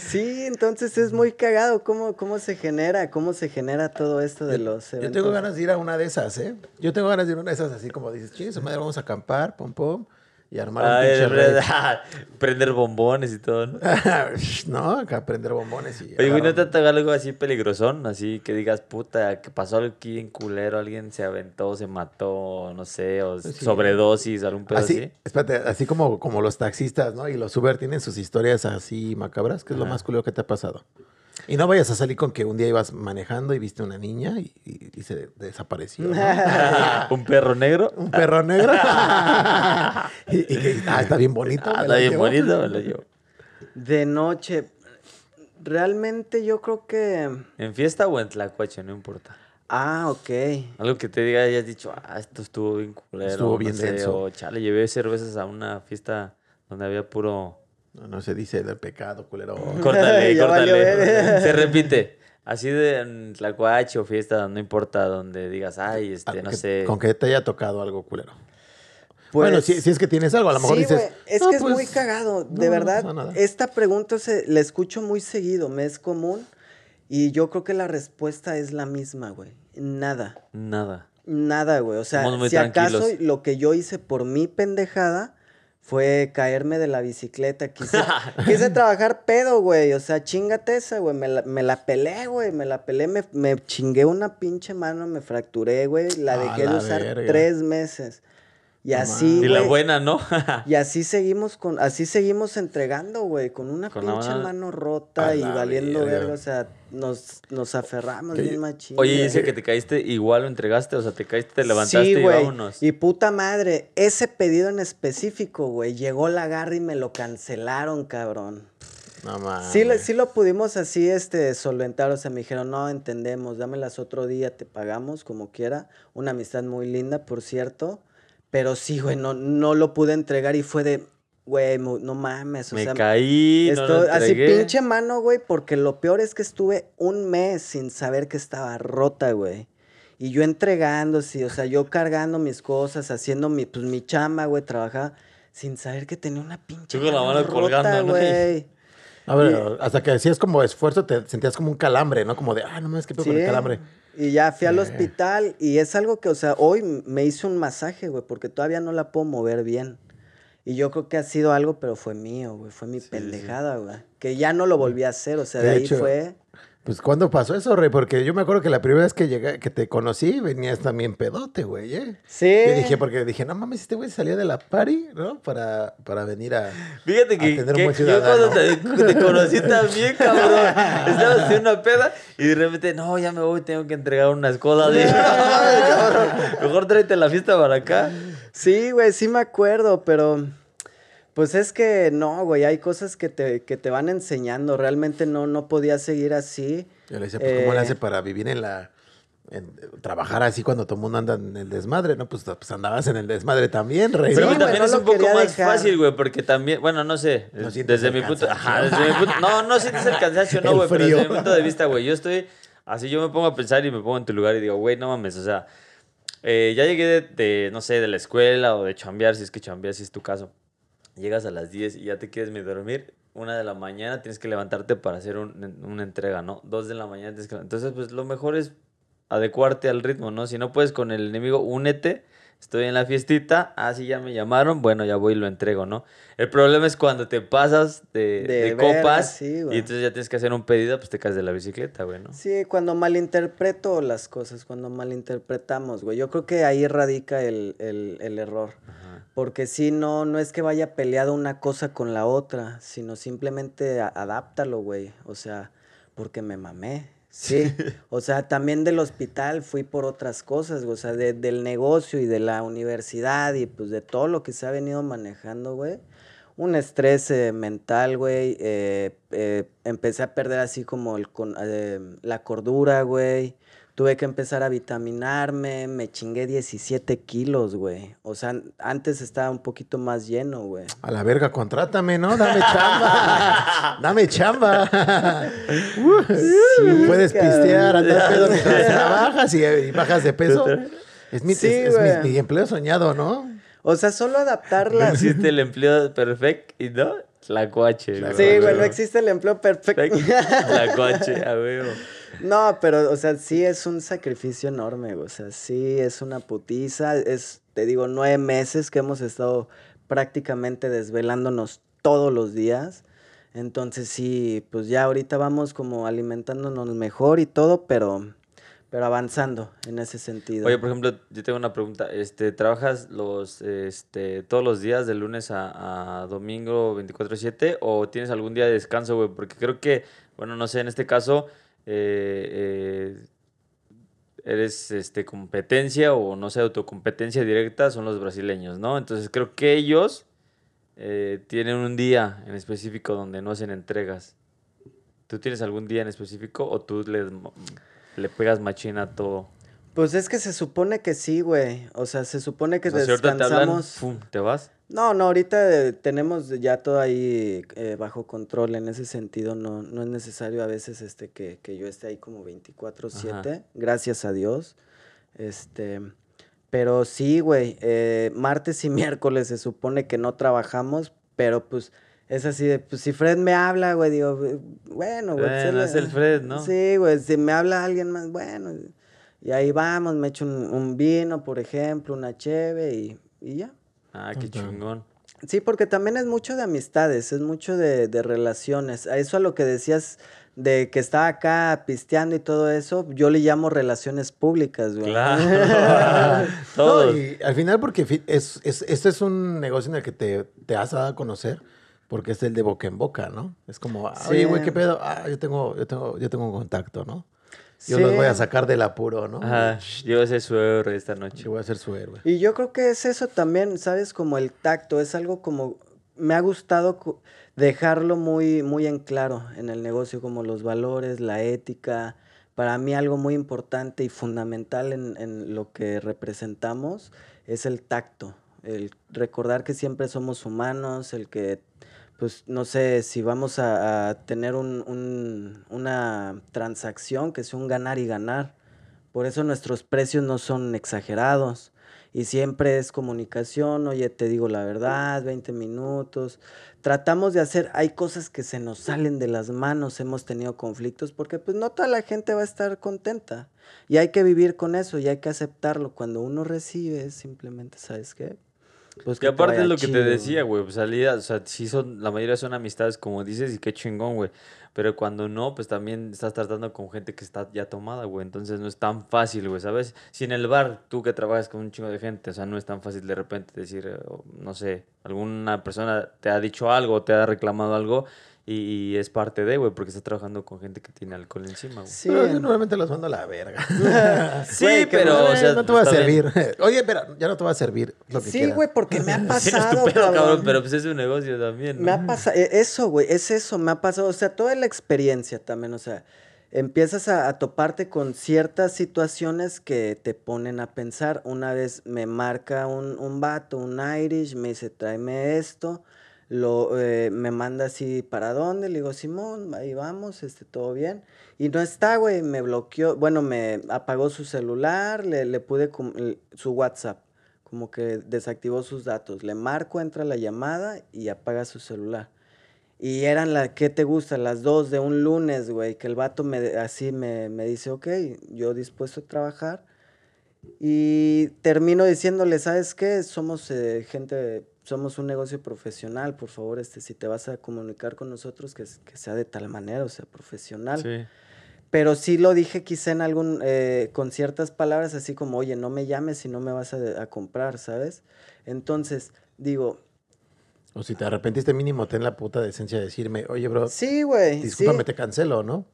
Speaker 3: Sí, entonces es muy cagado cómo, cómo se genera, cómo se genera todo esto de los
Speaker 1: Yo tengo ganas de ir a una de esas, ¿eh? Yo tengo ganas de ir a una de esas, así como dices, chis, madre, vamos a acampar, pom, pom. y armar un
Speaker 2: Ay,
Speaker 1: pinche
Speaker 2: de
Speaker 1: raid.
Speaker 2: verdad, prender bombones y todo, ¿no?
Speaker 1: no, acá prender bombones y.
Speaker 2: Oye, güey, ¿no te ha algo así peligrosón? Así que digas, puta, que pasó aquí en culero, alguien se aventó, se mató, no sé, o
Speaker 1: Sí.
Speaker 2: sobredosis, algún pedo así.
Speaker 1: Así, espérate, así como, como los taxistas, ¿no? Y los Uber tienen sus historias así macabras, que es lo más culero que te ha pasado. Y no vayas a salir con que un día ibas manejando y viste una niña y, y- y se desapareció. ¿no?
Speaker 2: Un perro negro.
Speaker 1: un perro negro. y, y ah, está bien bonito.
Speaker 2: Ah, está bien
Speaker 1: llevo.
Speaker 2: bonito, me lo llevo.
Speaker 3: De noche, realmente yo creo que...
Speaker 2: ¿En fiesta o en Tlacuache? No importa.
Speaker 3: Ah, ok.
Speaker 2: Algo que te diga y hayas dicho, ah, esto estuvo bien culero.
Speaker 1: Estuvo
Speaker 2: no
Speaker 1: bien
Speaker 2: sé,
Speaker 1: denso.
Speaker 2: O chale, llevé cervezas a una fiesta donde había puro.
Speaker 1: No, no se dice del pecado, culero.
Speaker 2: Córtale, córtale.
Speaker 3: ver.
Speaker 2: Se repite. Así de en Tlacuache o fiesta, no importa donde digas, ay, este, no
Speaker 1: Que-
Speaker 2: sé.
Speaker 1: Con que te haya tocado algo culero. bueno,
Speaker 3: Pues-
Speaker 1: si, si es que tienes algo, a lo mejor
Speaker 3: sí,
Speaker 1: dices.
Speaker 3: es
Speaker 1: "No,
Speaker 3: que es
Speaker 1: pues,
Speaker 3: muy cagado.
Speaker 1: no,
Speaker 3: de
Speaker 1: no
Speaker 3: verdad,
Speaker 1: nada".
Speaker 3: esta pregunta se, la escucho muy seguido, me es común. Y yo creo que la respuesta es la misma, güey. Nada.
Speaker 2: Nada.
Speaker 3: Nada, güey. O sea, si acaso lo que yo hice por mi pendejada fue caerme de la bicicleta. Quise, quise trabajar pedo, güey. O sea, chingate esa, güey. Me la, me la pelé, güey. Me la pelé, me, me chingué una pinche mano, me fracturé, güey. La dejé de usar
Speaker 1: verga.
Speaker 3: tres meses. Y así,
Speaker 2: y la buena, ¿no?
Speaker 3: y así seguimos con, así seguimos entregando, güey, con una
Speaker 2: Con la
Speaker 3: pinche
Speaker 2: mano-
Speaker 3: rota y valiendo
Speaker 1: verga.
Speaker 3: o sea, nos, nos aferramos bien machín.
Speaker 2: Oye, dice que te caíste, igual lo entregaste, o sea, te caíste, te levantaste
Speaker 3: Sí,
Speaker 2: y
Speaker 3: güey.
Speaker 2: vámonos.
Speaker 3: Y puta madre, ese pedido en específico, güey, llegó la garra y me lo cancelaron, cabrón.
Speaker 1: No mames.
Speaker 3: Sí lo pudimos así, este, solventar, o sea, me dijeron, no, entendemos, dámelas otro día, te pagamos como quiera. Una amistad muy linda, por cierto. Pero sí, güey, no, no lo pude entregar y fue de, güey, no mames, o
Speaker 2: Me
Speaker 3: sea,
Speaker 2: caí, no lo
Speaker 3: estoy- así pinche mano, güey, porque lo peor es que estuve un mes sin saber que estaba rota, güey. Y yo entregando, sí, o sea, yo cargando mis cosas, haciendo mi, pues, mi chamba, güey, trabajaba sin saber que tenía una pinche
Speaker 2: Tú con la mano
Speaker 3: rota,
Speaker 2: colgando,
Speaker 3: güey.
Speaker 1: A ver, hasta que hacías como esfuerzo, te sentías como un calambre, ¿no? Como de, ah, no mames, qué pedo con el
Speaker 3: Sí,
Speaker 1: calambre.
Speaker 3: Y ya fui al
Speaker 1: Eh.
Speaker 3: hospital y es algo que, o sea, hoy me hice un masaje, güey, porque todavía no la puedo mover bien. Y yo creo que ha sido algo, pero fue mío, güey, fue mi
Speaker 2: sí.
Speaker 3: pendejada, güey. Que ya no lo volví a hacer, o sea, de,
Speaker 1: De
Speaker 3: ahí fue...
Speaker 1: Pues, ¿cuándo pasó eso, Rey? Porque yo me acuerdo que la primera vez que llegué, que te conocí, venías también pedote, güey, ¿eh?
Speaker 3: Sí.
Speaker 1: Yo dije, porque dije, no mames, este güey salió de la party, ¿no? Para, para venir a...
Speaker 2: Fíjate que,
Speaker 1: a tener un
Speaker 2: que yo cuando te, te conocí también, cabrón, estaba haciendo una peda y de repente, no, ya me voy, tengo que entregar unas cosas. Cabrón, mejor tráete la fiesta para acá.
Speaker 3: Sí, güey, sí me acuerdo, pero pues es que no, güey, hay cosas que te, que te van enseñando. Realmente no, no podía seguir así.
Speaker 1: Yo le decía, pues, ¿cómo le
Speaker 3: Eh.
Speaker 1: hace para vivir en la... en- trabajar así cuando todo el mundo anda en el desmadre, ¿no? Pues, pues andabas en el desmadre también, Rey.
Speaker 2: Pero
Speaker 3: güey,
Speaker 2: también
Speaker 3: no
Speaker 2: es un poco más
Speaker 3: dejar.
Speaker 2: fácil, güey, porque también, bueno, no sé,
Speaker 1: No
Speaker 2: desde mi punto, ajá, desde mi punto, no, no sientes el cansancio, no,
Speaker 1: El
Speaker 2: güey, pero desde mi punto de vista, güey, yo estoy, así yo me pongo a pensar y me pongo en tu lugar y digo, güey, no mames, o sea, eh, ya llegué de, de, no sé, de la escuela o de chambear, si es que chambear, si es tu caso, llegas a las 10 y ya te quieres dormir, una de la mañana tienes que levantarte para hacer un- una entrega, ¿no? Dos de la mañana tienes que... Entonces, pues lo mejor es adecuarte al ritmo, ¿no? Si no puedes con el enemigo, únete. Estoy en la fiestita, ah, sí, ya me llamaron, bueno, ya voy y lo entrego, ¿no? El problema es cuando te pasas de,
Speaker 3: De
Speaker 2: copas
Speaker 3: sí,
Speaker 2: y entonces ya tienes que hacer un pedido, pues te caes de la bicicleta, güey, ¿no?
Speaker 3: Sí, cuando malinterpreto las cosas, cuando malinterpretamos, güey. Yo creo que ahí radica el, el, el error.
Speaker 2: Ajá.
Speaker 3: Porque si no, no es que vaya peleado una cosa con la otra, sino simplemente adáptalo, güey. O sea, porque me mamé. Sí. O sea, también del hospital fui por otras cosas, güey. O sea, de- del negocio y de la universidad y pues de todo lo que se ha venido manejando, güey. Un estrés eh, mental, güey. eh, eh, empecé a perder así como el, con- eh, la cordura, güey. Tuve que empezar a vitaminarme, me chingué 17 kilos, güey. O sea, antes estaba un poquito más lleno, güey.
Speaker 1: A la verga, contrátame, ¿no? Dame chamba. Dame chamba. Uh, puedes
Speaker 3: cabrón.
Speaker 1: pistear, andar pedo mientras trabajas y, y bajas de peso. Es mi,
Speaker 3: Sí,
Speaker 1: es- es mi- empleo soñado, ¿no?
Speaker 3: O sea, solo
Speaker 2: No
Speaker 3: adaptarla. Sí,
Speaker 2: existe el empleo perfecto y no, la coache.
Speaker 1: La
Speaker 3: güey,
Speaker 1: güey.
Speaker 3: no existe el empleo perfecto.
Speaker 2: La coache, a huevo.
Speaker 3: No, pero, o sea, sí es un sacrificio enorme. O sea, sí es una putiza. Es, te digo, nueve meses que hemos estado prácticamente desvelándonos todos los días. Entonces sí, pues ya ahorita vamos como alimentándonos mejor y todo, pero, pero avanzando en ese sentido.
Speaker 2: Oye, por ejemplo, yo tengo una pregunta. Este, ¿Trabajas los, este, todos los días de lunes a, a domingo 24/7 o tienes algún día de descanso, güey? Porque creo que, bueno, no sé, en este caso, eh, eh, eres este, competencia o no sé, autocompetencia directa son los brasileños, ¿no? Entonces creo que ellos eh, tienen un día en específico donde no hacen entregas. ¿Tú tienes algún día en específico o tú le, le pegas machina a todo?
Speaker 3: Pues es que se supone que sí, güey. O sea, se supone que
Speaker 2: O sea, si ahorita te hablan,
Speaker 3: descansamos.
Speaker 2: ¡fum! ¿te vas?
Speaker 3: No, no, ahorita eh, tenemos ya todo ahí eh, bajo control. En ese sentido, no, no es necesario a veces este, que, que yo esté ahí como 24/7. Gracias a Dios. Este, pero sí, güey. eh, martes y miércoles se supone que no trabajamos, pero pues es así de, pues si Fred me habla, güey, digo, "Eh, bueno, güey. pues,
Speaker 2: Bueno,
Speaker 3: la-
Speaker 2: es el Fred, ¿no?
Speaker 3: Sí, güey, si me habla alguien más, bueno. Y ahí vamos, me echo un, un vino, por ejemplo, una cheve y, y ya.
Speaker 2: Ah, qué chingón.
Speaker 3: Sí, porque también es mucho de amistades, es mucho de, de relaciones. A eso a lo que decías de que estaba acá pisteando y todo eso, yo le llamo relaciones públicas, güey.
Speaker 2: Claro.
Speaker 1: No, y al final porque es, es, este es un negocio en el que te, te has dado a conocer porque es el de boca en boca, ¿no? Es como, ah, oye, güey,
Speaker 3: Sí.
Speaker 1: ¿qué pedo? Ah, yo tengo, yo tengo, yo tengo un contacto, ¿no? Yo los voy a sacar del apuro, ¿no?
Speaker 2: Ajá, yo ese suegro esta noche.
Speaker 1: Yo voy a ser su héroe.
Speaker 3: Y yo creo que es eso también, ¿sabes? Como el tacto, es algo como, me ha gustado dejarlo muy, muy en claro en el negocio, como los valores, la ética. Para mí algo muy importante y fundamental en, en lo que representamos es el tacto, el recordar que siempre somos humanos, el que, pues, no sé, si vamos a, tener un- un- una transacción, que sea un ganar y ganar. Por eso nuestros precios no son exagerados. Y siempre es comunicación, oye, te digo la verdad, 20 minutos. Tratamos de hacer, hay cosas que se nos salen de las manos, hemos tenido conflictos, porque pues no toda la gente va a estar contenta. Y hay que vivir con eso y hay que aceptarlo. Cuando uno recibe, simplemente, ¿sabes qué? Pues
Speaker 2: Que
Speaker 3: te
Speaker 2: aparte es lo que te decía, güey, pues salidas, o sea, sí son, la mayoría son amistades, como dices, y qué chingón, güey. Pero cuando no, pues también estás tratando con gente que está ya tomada, güey. Entonces no es tan fácil, güey, ¿sabes? Si en el bar, tú que trabajas con un chingo de gente, o sea, no es tan fácil de repente decir, eh, no sé, alguna persona te ha dicho algo, te ha reclamado algo, y, y es parte de, güey, porque estás trabajando con gente que tiene alcohol encima, güey.
Speaker 3: Sí,
Speaker 1: Pero yo normalmente los mando a la verga.
Speaker 2: Sí, pero,
Speaker 1: Eh,
Speaker 2: o sea,
Speaker 1: no te va a
Speaker 2: está bien.
Speaker 1: servir. Oye, pero ya no te va a servir lo que
Speaker 3: sí, güey, porque me ha
Speaker 2: Sí, no es tu
Speaker 3: pasado,
Speaker 2: pedo, cabrón,
Speaker 3: cabrón.
Speaker 2: pero pues es un negocio también,
Speaker 3: Me
Speaker 2: ¿no?
Speaker 3: ha pasado, eso, güey, es eso, me ha pasado, o sea, toda la experiencia también, o sea, empiezas a, a toparte con ciertas situaciones que te ponen a pensar. Una vez me marca un, un vato, un Irish, me dice, tráeme esto, lo, eh, me manda así, ¿para dónde? Le digo, Simón, ahí vamos, este, todo bien. Y no está, güey, me bloqueó, bueno, me apagó su celular, le, le pude, su WhatsApp como que desactivó sus datos. Le marco, entra la llamada y apaga su celular. Y eran las, ¿qué te gusta? Las dos de un lunes, güey, que el vato me, así me, me dice, ok, yo dispuesto a trabajar. Y termino diciéndole, ¿sabes qué? Somos eh, gente, somos un negocio profesional, por favor, este, si te vas a comunicar con nosotros, que, sea de tal manera, o sea, profesional.
Speaker 2: Sí.
Speaker 3: Pero sí lo dije quizá en algún, eh, con ciertas palabras así como, oye, no me llames si no me vas a, a comprar, ¿sabes? Entonces, digo,
Speaker 1: O si te arrepentiste mínimo, ten la puta decencia de decirme, oye, bro,
Speaker 3: sí, güey, sí.
Speaker 1: discúlpame, te cancelo, ¿no?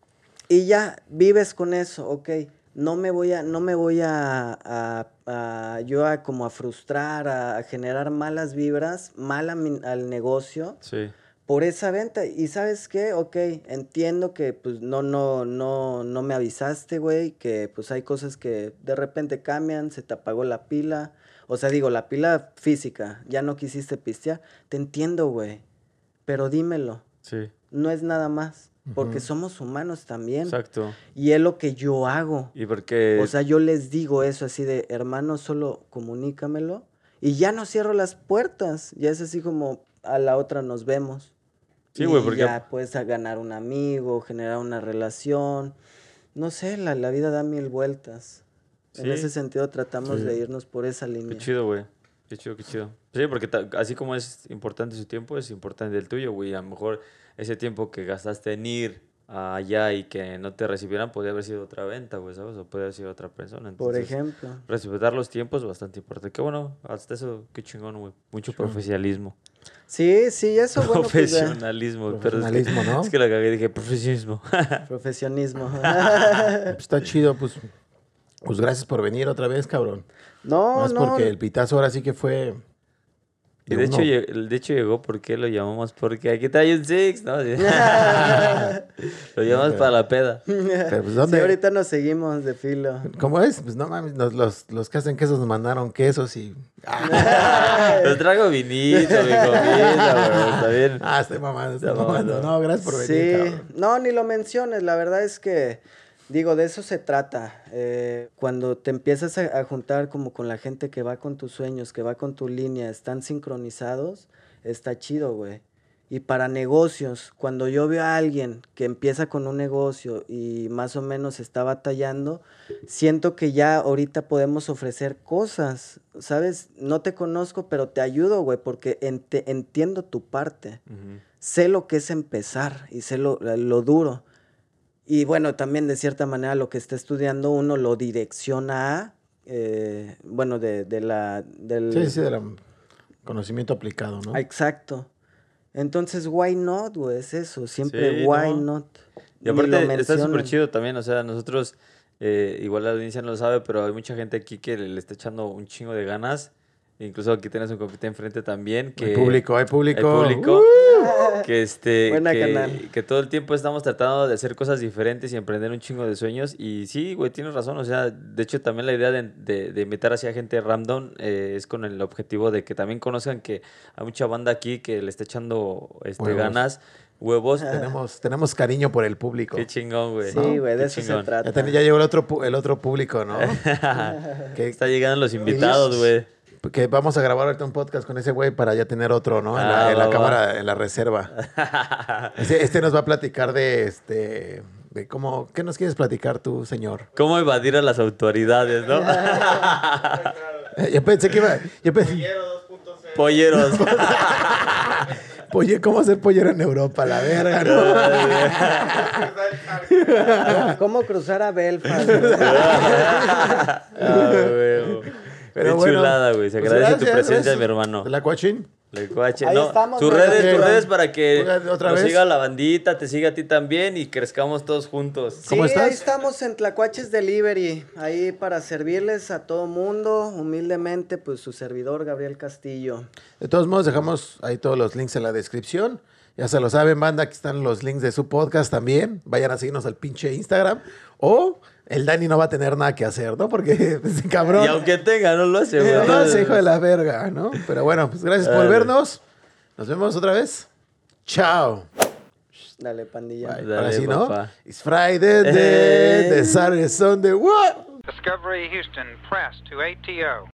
Speaker 3: Y ya, vives con eso, ok. No me voy a, no me voy a, a- a- yo a como a frustrar, a, generar malas vibras, mal a mi- al negocio.
Speaker 2: Sí.
Speaker 3: por esa venta. Y sabes qué, ok, entiendo que pues no, no, no, no me avisaste, güey, que pues hay cosas que de repente cambian, se te apagó la pila. O sea, digo, la pila física, ya no quisiste pistear. Te entiendo, güey, pero dímelo,
Speaker 2: Sí.
Speaker 3: no es nada más, porque
Speaker 1: Ujú.
Speaker 3: somos humanos también.
Speaker 2: Exacto.
Speaker 3: Y es lo que yo hago.
Speaker 2: Y porque...
Speaker 3: O sea, yo les digo eso así de, hermano, solo comunícamelo. Y ya no cierro las puertas. Ya es así como a la otra nos vemos.
Speaker 2: Sí, güey, porque-
Speaker 3: Ya puedes ganar un amigo, generar una relación. No sé, la, la vida da mil vueltas. En
Speaker 2: Sí.
Speaker 3: ese sentido tratamos
Speaker 1: Sí.
Speaker 3: de irnos por esa
Speaker 2: Qué
Speaker 3: línea.
Speaker 2: chido, güey. Qué chido, qué chido. Sí, porque así como es importante su tiempo, es importante el tuyo, güey. A lo mejor ese tiempo que gastaste en ir allá y que no te recibieran podría haber sido otra venta, güey, ¿sabes? O podría haber sido otra persona.
Speaker 3: Por ejemplo.
Speaker 2: Respetar los tiempos es bastante importante. Qué bueno, hasta eso, qué chingón, güey. Mucho profesionalismo.
Speaker 3: Sí, sí, eso bueno, pues,
Speaker 2: Profesionalismo. pero es que-
Speaker 1: Profesionalismo, ¿no?
Speaker 2: Es que la cagué y dije, profesionismo.
Speaker 3: profesionismo.
Speaker 1: Pues está chido, pues. Pues gracias por venir otra vez, cabrón.
Speaker 3: no,
Speaker 1: Más
Speaker 3: no.
Speaker 1: porque el pitazo ahora sí que fue.
Speaker 2: Y de hecho,
Speaker 1: uno.
Speaker 2: de hecho llegó porque lo llamamos porque aquí trae un six, ¿no? lo llamamos para la peda.
Speaker 1: Pero, pues,
Speaker 3: Sí,
Speaker 1: ¿dónde?
Speaker 3: ahorita nos seguimos de filo.
Speaker 1: ¿Cómo es? Pues no mames, los, los, los que hacen quesos nos mandaron quesos y. Ah,
Speaker 2: Te traigo vinito, mi comida, güey. Está bien.
Speaker 1: ah, estoy mamando, estoy mamando.
Speaker 2: mamando.
Speaker 1: No, gracias por venir,
Speaker 3: Sí,
Speaker 1: cabrón.
Speaker 3: no, ni lo menciones. La verdad es que, digo, de eso se trata. Eh, cuando te empiezas a, a juntar como con la gente que va con tus sueños, que va con tu línea, están sincronizados, está chido, güey. Y para negocios, cuando yo veo a alguien que empieza con un negocio y más o menos está batallando, siento que ya ahorita podemos ofrecer cosas, ¿sabes? No te conozco, pero te ayudo, güey, porque ente- entiendo tu parte sé lo que es empezar y sé lo, lo duro. Y bueno, también de cierta manera lo que está estudiando uno lo direcciona a, eh, bueno, de, de la... Del,
Speaker 1: Sí, sí, del conocimiento aplicado, ¿no?
Speaker 3: Exacto. Entonces, why not, güey? Es eso, siempre
Speaker 2: Sí,
Speaker 3: why
Speaker 2: no.
Speaker 3: not.
Speaker 2: Y aparte
Speaker 3: lo
Speaker 2: está súper chido también, o sea, nosotros, eh, igual la audiencia no lo sabe, pero hay mucha gente aquí que le, le está echando un chingo de ganas. Incluso aquí tienes un compite enfrente también. Que,
Speaker 1: Hay público, hay público.
Speaker 2: Hay público.
Speaker 1: Uh,
Speaker 2: que este
Speaker 3: Buena
Speaker 2: que,
Speaker 3: canal.
Speaker 2: que todo el tiempo estamos tratando de hacer cosas diferentes y emprender un chingo de sueños y sí güey tienes razón o sea de hecho también la idea de, de, de invitar hacia gente random eh, es con el objetivo de que también conozcan que hay mucha banda aquí que le está echando este
Speaker 1: Huevos.
Speaker 2: ganas huevos
Speaker 1: tenemos, tenemos cariño por el público.
Speaker 2: qué chingón güey
Speaker 3: Sí, güey,
Speaker 2: Qué
Speaker 3: de eso se
Speaker 2: chingón.
Speaker 3: trata.
Speaker 1: Ya, ya llegó el otro, el otro público, ¿no? que,
Speaker 2: está llegando los invitados güey
Speaker 1: que vamos a grabar ahorita un podcast con ese güey para ya tener otro, ¿no? En
Speaker 2: Ah,
Speaker 1: la, en la
Speaker 2: va, va.
Speaker 1: cámara, en la reserva. Este, este nos va a platicar de este. De cómo, ¿Qué nos quieres platicar tú, señor?
Speaker 2: cómo evadir a las autoridades no
Speaker 1: Eh, Yo pensé que iba. Yo pensé,
Speaker 2: polleros
Speaker 1: Polle- ¿Cómo hacer pollero en Europa? La verga, ¿no?
Speaker 3: ¿Cómo cruzar a Belfast?
Speaker 2: Ah.
Speaker 1: Pero
Speaker 2: Qué
Speaker 1: bueno,
Speaker 2: chulada, güey. Se
Speaker 1: pues
Speaker 2: agradece tu presencia,
Speaker 1: gracias.
Speaker 2: mi hermano.
Speaker 1: ¿La coaching?
Speaker 2: La.
Speaker 3: Ahí
Speaker 2: No,
Speaker 3: estamos,
Speaker 2: tus redes, tus redes para que
Speaker 1: ¿otra
Speaker 2: nos
Speaker 1: vez?
Speaker 2: siga la bandita, te siga a ti también y crezcamos todos juntos.
Speaker 1: ¿Cómo
Speaker 3: sí,
Speaker 1: estás?
Speaker 3: ahí estamos en Tlacuaches Delivery, ahí para servirles a todo mundo, humildemente, pues su servidor Gabriel Castillo.
Speaker 1: De todos modos, dejamos ahí todos los links en la descripción. Ya se lo saben, banda, aquí están los links de su podcast también. Vayan a seguirnos al pinche Instagram. O el Dani no va a tener nada que hacer, ¿no? Porque ese cabrón.
Speaker 2: Y aunque tenga, no lo hace, güey.
Speaker 1: Eh, no, ese hijo de la verga, ¿no? Pero bueno, pues gracias por vernos. Nos vemos otra vez. Chao.
Speaker 3: Dale, pandilla.
Speaker 2: Dale,
Speaker 1: Ahora sí, ¿no?
Speaker 2: papá.
Speaker 1: It's Friday, the, the Saturday, Sunday. What?
Speaker 4: Discovery Houston, press to ATO.